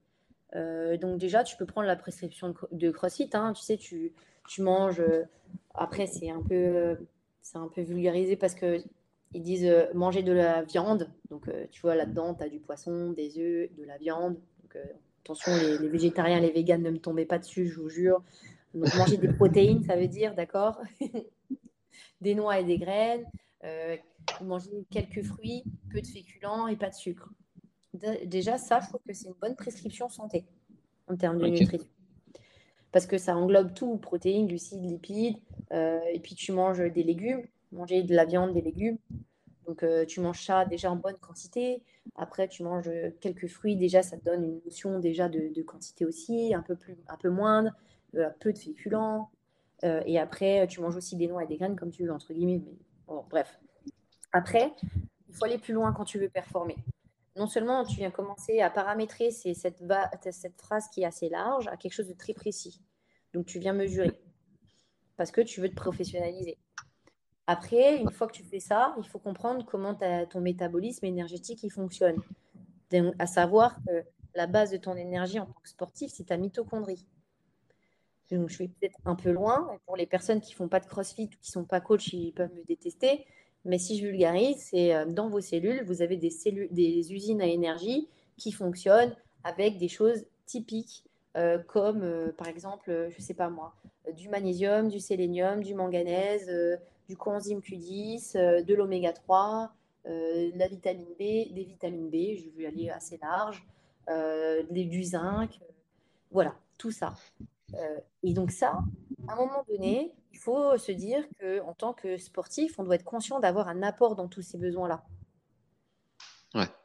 Donc déjà, tu peux prendre la prescription de, CrossFit. Hein. tu sais, tu, tu manges. après, c'est un peu, c'est un peu vulgarisé parce que ils disent manger de la viande. Donc, tu vois, là-dedans, tu as du poisson, des œufs, de la viande. Donc, attention, les, les, végétariens, les véganes, ne me tombez pas dessus, je vous jure. Donc, manger des protéines, ça veut dire, d'accord? Des noix et des graines, euh, manger quelques fruits, peu de féculents et pas de sucre. Déjà, ça, je trouve que c'est une bonne prescription santé en termes de nutrition. Parce que ça englobe tout, protéines, glucides, lipides, euh, et puis tu manges des légumes, manger de la viande, des légumes. Donc euh, tu manges ça déjà en bonne quantité. Après, tu manges quelques fruits, déjà ça te donne une notion déjà de, quantité aussi, un peu, plus, un peu moindre, euh, peu de féculents. et après, tu manges aussi des noix et des graines comme tu veux, entre guillemets. Bref. Après, il faut aller plus loin quand tu veux performer non seulement tu viens commencer à paramétrer cette, phrase qui est assez large à quelque chose de très précis. Donc tu viens mesurer parce que tu veux te professionnaliser. Après, une fois que tu fais ça, il faut comprendre comment ton métabolisme énergétique il fonctionne. à savoir que la base de ton énergie en tant que sportif, c'est ta mitochondrie. Donc, je vais peut-être un peu loin. Pour les personnes qui font pas de crossfit ou qui ne sont pas coach, ils peuvent me détester. Mais si je vulgarise, c'est euh, dans vos cellules, vous avez des, cellules, des usines à énergie qui fonctionnent avec des choses typiques euh, comme euh, par exemple, je ne sais pas moi, du magnésium, du sélénium, du manganèse, du coenzyme Q10, de l'oméga 3, de la vitamine B, des vitamines B, je vais aller assez large, du zinc, voilà, tout ça. Et donc ça, à un moment donné, il faut se dire qu'en tant que sportif, on doit être conscient d'avoir un apport dans tous ces besoins-là.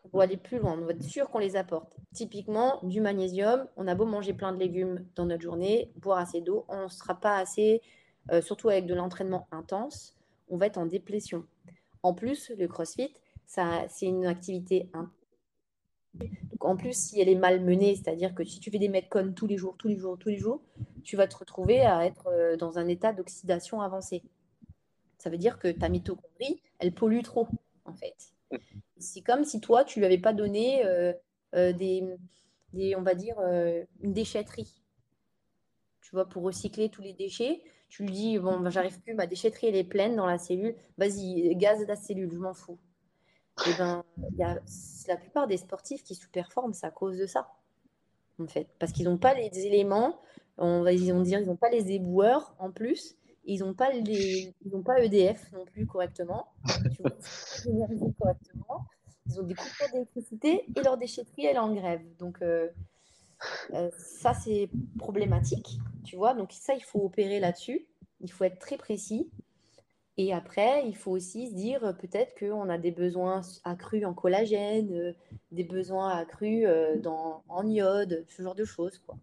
On doit aller plus loin, on doit être sûr qu'on les apporte. Typiquement, du magnésium, on a beau manger plein de légumes dans notre journée, boire assez d'eau, on ne sera pas assez, euh, surtout avec de l'entraînement intense, on va être en déplétion. En plus, le crossfit, c'est une activité donc en plus, si elle est mal menée, c'est-à-dire que si tu fais des metcons tous les jours, tous les jours, tous les jours, tu vas te retrouver à être euh, dans un état d'oxydation avancée. Ça veut dire que ta mitochondrie, elle pollue trop, en fait. C'est comme si toi, tu lui avais pas donné euh, euh, des, on va dire, une déchetterie. Tu vois, pour recycler tous les déchets, tu lui dis, bon, j'arrive plus, ma déchetterie, elle est pleine dans la cellule, vas-y, gaz la cellule, je m'en fous. Et eh ben, y a, la plupart des sportifs qui sous-performent, c'est à cause de ça, en fait. Parce qu'ils n'ont pas les éléments, on va ils vont dire, ils n'ont pas les éboueurs en plus, ils n'ont pas, les, ils pas EDF non plus correctement, tu vois, correctement. Ils ont des coupures d'électricité et leur déchetterie, elle est en grève. Donc, euh, euh, ça, c'est problématique, tu vois. Donc, ça, il faut opérer là-dessus. Il faut être très précis. Et après, il faut aussi se dire euh, peut-être qu'on a des besoins accrus en collagène, euh, des besoins accrus euh, dans, en iode, ce genre de choses, quoi.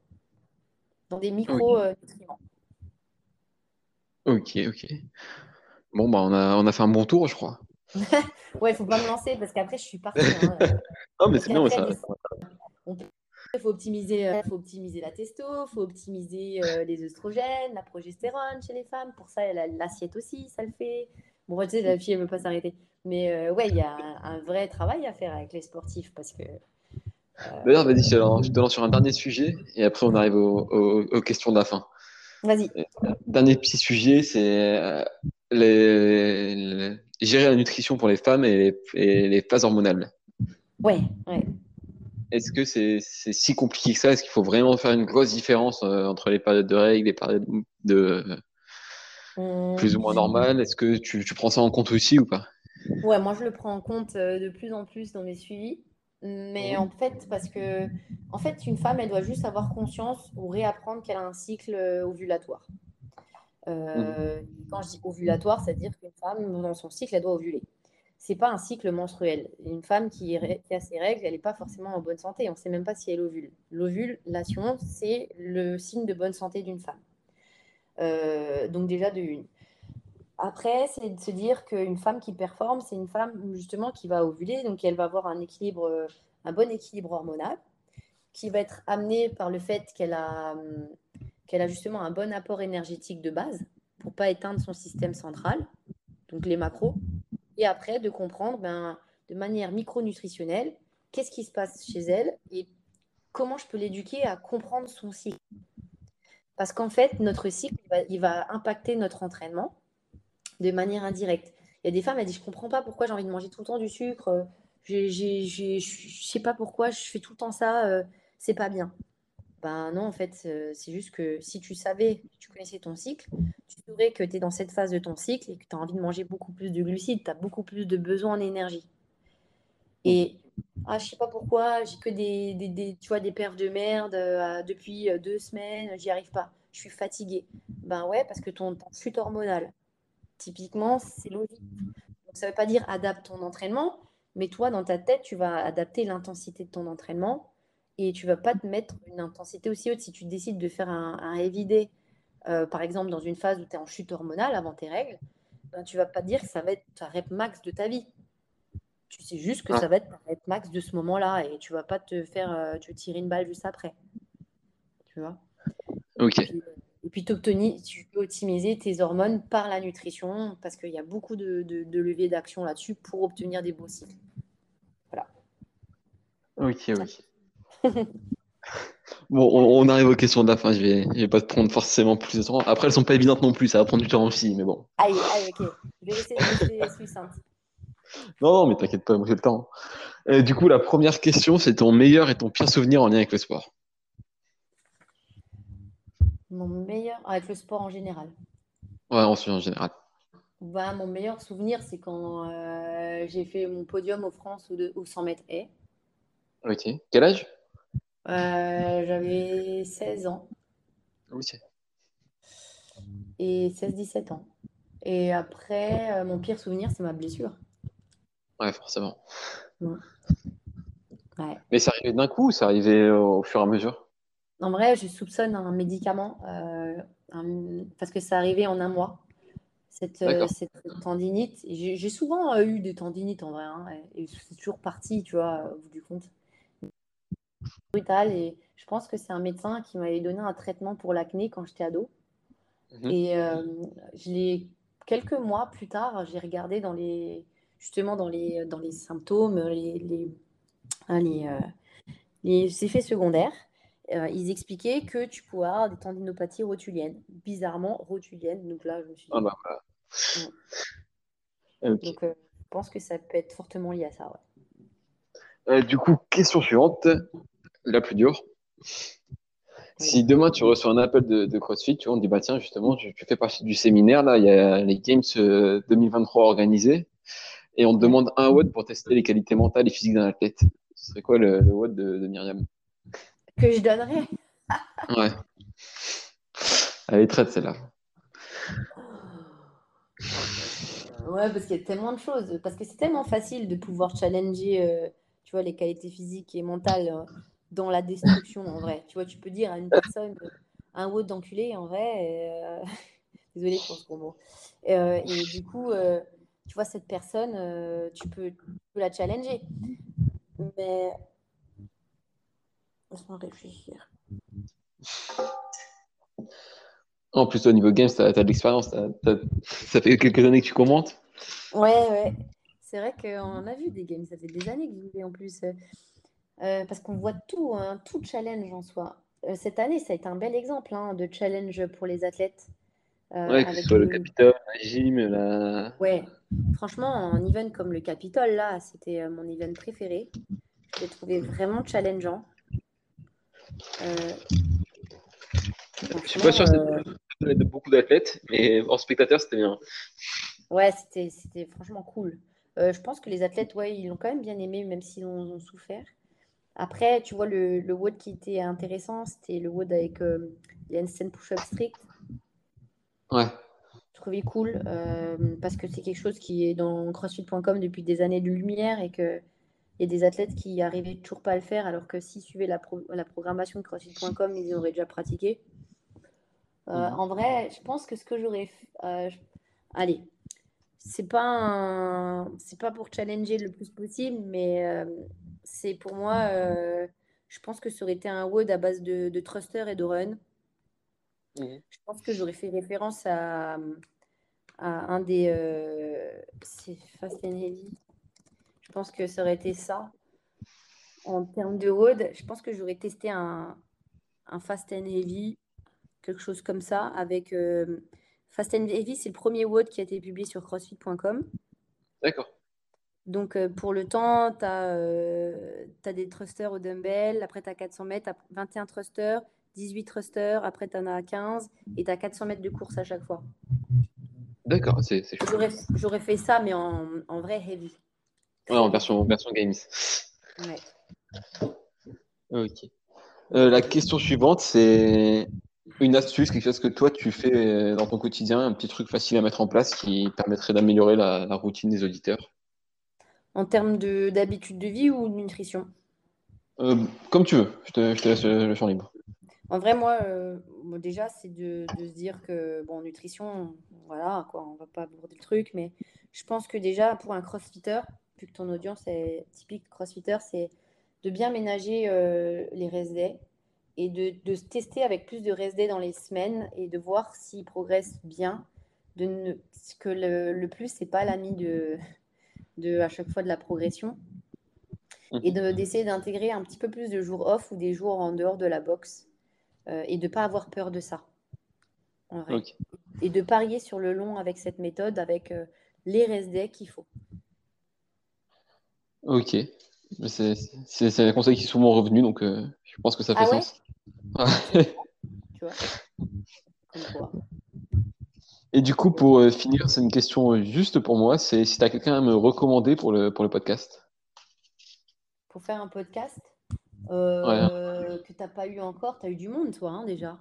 Dans des micro-nutriments. Ok, ok. Bon, bah, on, a, on a fait un bon tour, je crois. ouais, il faut pas me lancer parce qu'après, je suis partie. Hein. non, mais c'est bien, ça. On peut il faut optimiser, euh, faut optimiser la testo, il faut optimiser euh, les œstrogènes, la progestérone chez les femmes. Pour ça, l'assiette aussi, ça le fait. Bon, tu sais, la fille, elle ne veut pas s'arrêter. Mais euh, ouais, il y a un, vrai travail à faire avec les sportifs parce que. D'ailleurs, vas-y, je te lance sur un dernier sujet et après, on arrive aux, questions de la fin. Vas-y. Dernier petit sujet, c'est les, gérer la nutrition pour les femmes et les, et les phases hormonales. Ouais, ouais. Est-ce que c'est si compliqué que ça? Est-ce qu'il faut vraiment faire une grosse différence euh, entre les périodes de règles les périodes de mmh. plus ou moins normales? Est-ce que tu, prends ça en compte aussi ou pas? Ouais, moi je le prends en compte euh, de plus en plus dans mes suivis. Mais mmh. en fait, parce que en fait, une femme, elle doit juste avoir conscience ou réapprendre qu'elle a un cycle euh, ovulatoire. Mmh. Quand je dis ovulatoire, c'est-à-dire qu'une femme, dans son cycle, elle doit ovuler c'est pas un cycle menstruel. Une femme qui, a ses règles, elle n'est pas forcément en bonne santé. On ne sait même pas si elle ovule. L'ovulation, c'est le signe de bonne santé d'une femme. Euh, donc déjà de une. Après, c'est de se dire qu'une femme qui performe, c'est une femme justement qui va ovuler, donc elle va avoir un équilibre, un bon équilibre hormonal, qui va être amené par le fait qu'elle a, qu'elle a justement un bon apport énergétique de base pour pas éteindre son système central, donc les macros, et après de comprendre ben, de manière micronutritionnelle qu'est-ce qui se passe chez elle et comment je peux l'éduquer à comprendre son cycle. Parce qu'en fait, notre cycle, il va, impacter notre entraînement de manière indirecte. Il y a des femmes, elles disent, je ne comprends pas pourquoi j'ai envie de manger tout le temps du sucre, je ne sais pas pourquoi je fais tout le temps ça, euh, c'est pas bien. Ben non, en fait, c'est juste que si tu savais, tu connaissais ton cycle, tu saurais que tu es dans cette phase de ton cycle et que tu as envie de manger beaucoup plus de glucides, tu as beaucoup plus de besoin en énergie. Et ah, je sais pas pourquoi, j'ai que des, des, tu perfs de merde depuis deux semaines, j'y arrive pas, je suis fatiguée. Ben ouais, parce que ton, ton chute hormonale, typiquement, c'est logique. Donc ça veut pas dire adapte ton entraînement, mais toi, dans ta tête, tu vas adapter l'intensité de ton entraînement et tu vas pas te mettre une intensité aussi haute. Si tu décides de faire un, un heavy day, euh, par exemple, dans une phase où tu es en chute hormonale avant tes règles, ben, tu vas pas dire que ça va être ta rep max de ta vie. Tu sais juste que ça va être ta rep max de ce moment-là et tu vas pas te faire euh, te tirer une balle juste après. Tu vois? Ok. Et puis, tu peux optimiser tes hormones par la nutrition parce qu'il y a beaucoup de, de, leviers d'action là-dessus pour obtenir des beaux cycles. Voilà. Ok, ok. bon, on, arrive aux questions de la fin. Je vais, vais pas te prendre forcément plus de temps. Après, elles sont pas évidentes non plus. Ça va prendre du temps aussi, mais bon. Allez, allez, ok. Je vais essayer de succincte. Non, non, mais t'inquiète pas, moi j'ai le temps. Du coup, la première question, c'est ton meilleur et ton pire souvenir en lien avec le sport. Mon meilleur, avec le sport en général. Ouais, en général. Bah, mon meilleur souvenir, c'est quand euh, j'ai fait mon podium au France au, 100 mètres haies. Ok. Quel âge? Euh, J'avais 16 ans. Ok. Et 16-17 ans. Et après, euh, mon pire souvenir, c'est ma blessure. Ouais, forcément. Ouais. Mais ça arrivait d'un coup ou ça arrivait au fur et à mesure? En vrai, je soupçonne un médicament euh, parce que ça arrivait en un mois, cette, tendinite. J'ai souvent eu des tendinites en vrai, hein, et c'est toujours parti, tu vois, au bout du compte. Brutal, et je pense que c'est un médecin qui m'avait donné un traitement pour l'acné quand j'étais ado. Mhm. Et je l'ai quelques mois plus tard, j'ai regardé dans les justement dans les, dans les symptômes, les, les, hein, les effets secondaires. Euh, ils expliquaient que tu pouvais avoir des tendinopathies rotuliennes, bizarrement rotuliennes. Donc là, je me suis dit. Ah bah, Donc, euh, je pense que ça peut être fortement lié à ça. Euh, du coup, question suivante, la plus dure. Si demain tu reçois un appel de, CrossFit, tu vois, on dit bah tiens justement, tu, fais partie du séminaire là, il y a les Games 2023 organisés et on te demande un WOD pour tester les qualités mentales et physiques d'un athlète. Ce serait quoi le, le de, de Myriam? Que je donnerais. ouais. Elle est traite celle-là. Ouais, parce qu'il y a tellement de choses. Parce que c'est tellement facile de pouvoir challenger, euh, tu vois, les qualités physiques et mentales euh, dans la destruction, en vrai. Tu vois, tu peux dire à une personne, euh, un haut d'enculé, en vrai. Désolée pour ce gros mot. et du coup, tu vois, cette personne, tu peux, tu, peux, la challenger. Mais Laisse-moi réfléchir. En plus, au niveau games, tu as, de l'expérience. Ça fait quelques années que tu commentes. Ouais, ouais. C'est vrai qu'on a vu des games. Ça fait des années que j'y vais en plus. Euh, parce qu'on voit tout, hein, tout challenge en soi. Euh, cette année, ça a été un bel exemple hein, de challenge pour les athlètes. Euh, ouais, que ce soit le, Capitole, la gym, la. Ouais, franchement, un event comme le Capitole, là, c'était mon event préféré. Je l'ai trouvé vraiment challengeant. Je suis pas sûr que de beaucoup d'athlètes, mais en spectateur, c'était bien. Ouais, c'était franchement cool. Euh, je pense que les athlètes, ouais, ils l'ont quand même bien aimé, même s'ils ont, souffert. Après, tu vois, le, le WOD qui était intéressant, c'était le WOD avec euh, les handstand push-up strict. Ouais. Je trouvais cool parce que c'est quelque chose qui est dans crossfit.com depuis des années de lumière et que il y a des athlètes qui arrivaient toujours pas à le faire, alors que s'ils suivaient la, la programmation de CrossFit.com, ils auraient déjà pratiqué. Euh, mhm. En vrai, je pense que ce que j'aurais fait. Euh, allez, c'est pas c'est pas pour challenger le plus possible, mais euh, c'est pour moi. je pense que ça aurait été un WOD à base de, de thruster et de run. Je pense que j'aurais fait référence à, à un des. c'est Fast and Heavy. Je pense que ça aurait été ça. En termes de road, je pense que j'aurais testé un, Fast and Heavy, quelque chose comme ça, avec euh, Fast and Heavy, c'est le premier WOD qui a été publié sur crossfit.com. D'accord. Donc, euh, pour le temps, tu as, des thrusters au dumbbell, après tu as 400 mètres, 21 thrusters, 18 thrusters, après tu en as 15 et tu as 400 mètres de course à chaque fois. D'accord, c'est J'aurais fait ça, mais en, vrai heavy. Ouais, en version, version games. Ouais. Ok. Euh, la question suivante, c'est une astuce, quelque chose que toi tu fais euh, dans ton quotidien, un petit truc facile à mettre en place qui permettrait d'améliorer la, routine des auditeurs? En termes d'habitude de, vie ou de nutrition euh, Comme tu veux, je te, je te, laisse le champ libre. En vrai, moi, déjà, c'est de, de, se dire que, bon, nutrition, voilà, quoi, on va pas aborder le truc, mais je pense que déjà, pour un crossfitter, vu que ton audience est typique crossfitter, c'est de bien ménager euh, les rest et de, de, se tester avec plus de rest dans les semaines et de voir s'ils progressent bien. De ne, que le, le plus, c'est pas l'ami de, de à chaque fois de la progression. Et d'essayer d'intégrer un petit peu plus de jours off ou des jours en dehors de la boxe euh, et de ne pas avoir peur de ça. Et de parier sur le long avec cette méthode, avec euh, les rest qu'il faut. Ok. C'est un conseil qui est souvent revenu, donc euh, je pense que ça fait ah sens. tu vois? Et du coup, pour euh, finir, c'est une question juste pour moi. C'est si tu as quelqu'un à me recommander pour le, pour le podcast. Pour faire un podcast euh, que tu n'as pas eu encore, tu as eu du monde, toi, hein, déjà.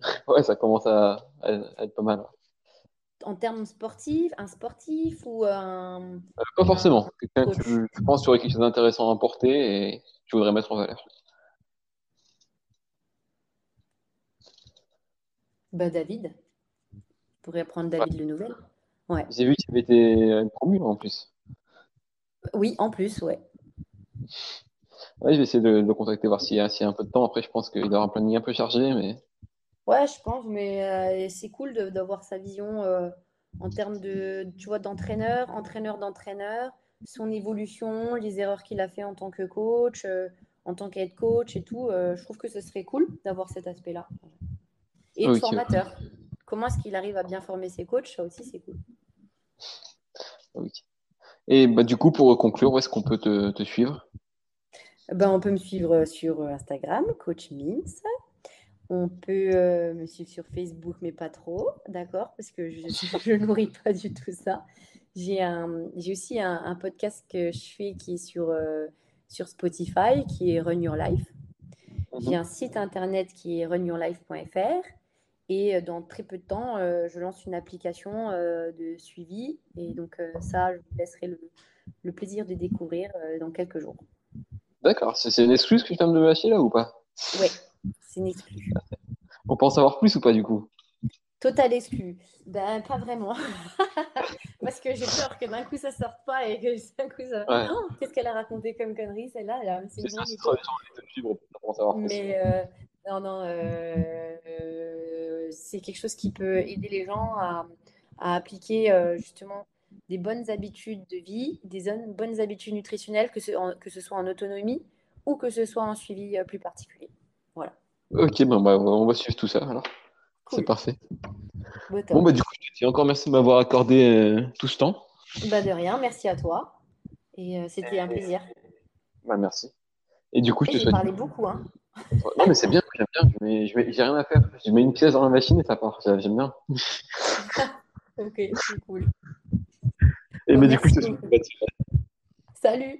Ouais, ça commence à, être pas mal en termes sportifs, un sportif ou un. Euh, pas forcément. Quelqu'un que tu, tu penses qu'il y aurait quelque chose d'intéressant à apporter et tu voudrais mettre en valeur. Bah, David. Pourrais prendre David le Nouvel. Ouais. J'ai vu qu'il avait été euh, promu en plus. Oui, en plus, ouais. Ouais, je vais essayer de, le contacter, voir s'il y, a un peu de temps. Après, je pense qu'il aura un planning un peu chargé, mais. Ouais, je pense, mais euh, c'est cool d'avoir sa vision euh, en termes de, tu vois, d'entraîneur, entraîneur d'entraîneur, son évolution, les erreurs qu'il a fait en tant que coach, euh, en tant qu'aide coach et tout. je trouve que ce serait cool d'avoir cet aspect-là. Et le formateur. Comment est-ce qu'il arrive à bien former ses coachs Ça aussi, c'est cool. Et bah, du coup, pour conclure, où est-ce qu'on peut te, te suivre? Ben, On peut me suivre sur Instagram, Coach Mims. On peut euh, me suivre sur Facebook, mais pas trop, d'accord? Parce que je ne nourris pas du tout ça. J'ai aussi un, podcast que je fais qui est sur, euh, sur Spotify, qui est Run Your Life. Mhm. J'ai un site internet qui est runyourlife.fr. Et euh, dans très peu de temps, je lance une application de suivi. Et donc, ça, je vous laisserai le, le plaisir de découvrir dans quelques jours. D'accord. C'est une excuse que tu viens de me lâcher là ou pas? Oui. C'est une exclu. On peut en savoir plus ou pas du coup? Total exclu. Ben, pas vraiment. Parce que j'ai peur que d'un coup ça sorte pas et que d'un coup ça. Oh, qu'est-ce qu'elle a raconté comme connerie celle-là? C'est ça, Mais euh, non, non, euh, euh, c'est quelque chose qui peut aider les gens à, à appliquer justement des bonnes habitudes de vie, des bonnes habitudes nutritionnelles, que ce, que ce soit en autonomie ou que ce soit en suivi plus particulier. Voilà. Ok, ben, bah, on va suivre tout ça alors. C'est parfait. Bon, bah, du coup, je te dis encore merci de m'avoir accordé euh, tout ce temps. Bah, de rien, merci à toi. Et euh, c'était un plaisir. Bah, merci. Et du coup, je te souhaite. parlé beaucoup, hein. Non, mais c'est bien, j'aime bien. Je mets, j'ai rien à faire. Je mets une pièce dans la machine et ça part. J'aime bien. ok, c'est cool. Et mais du coup, je te souhaite. Salut.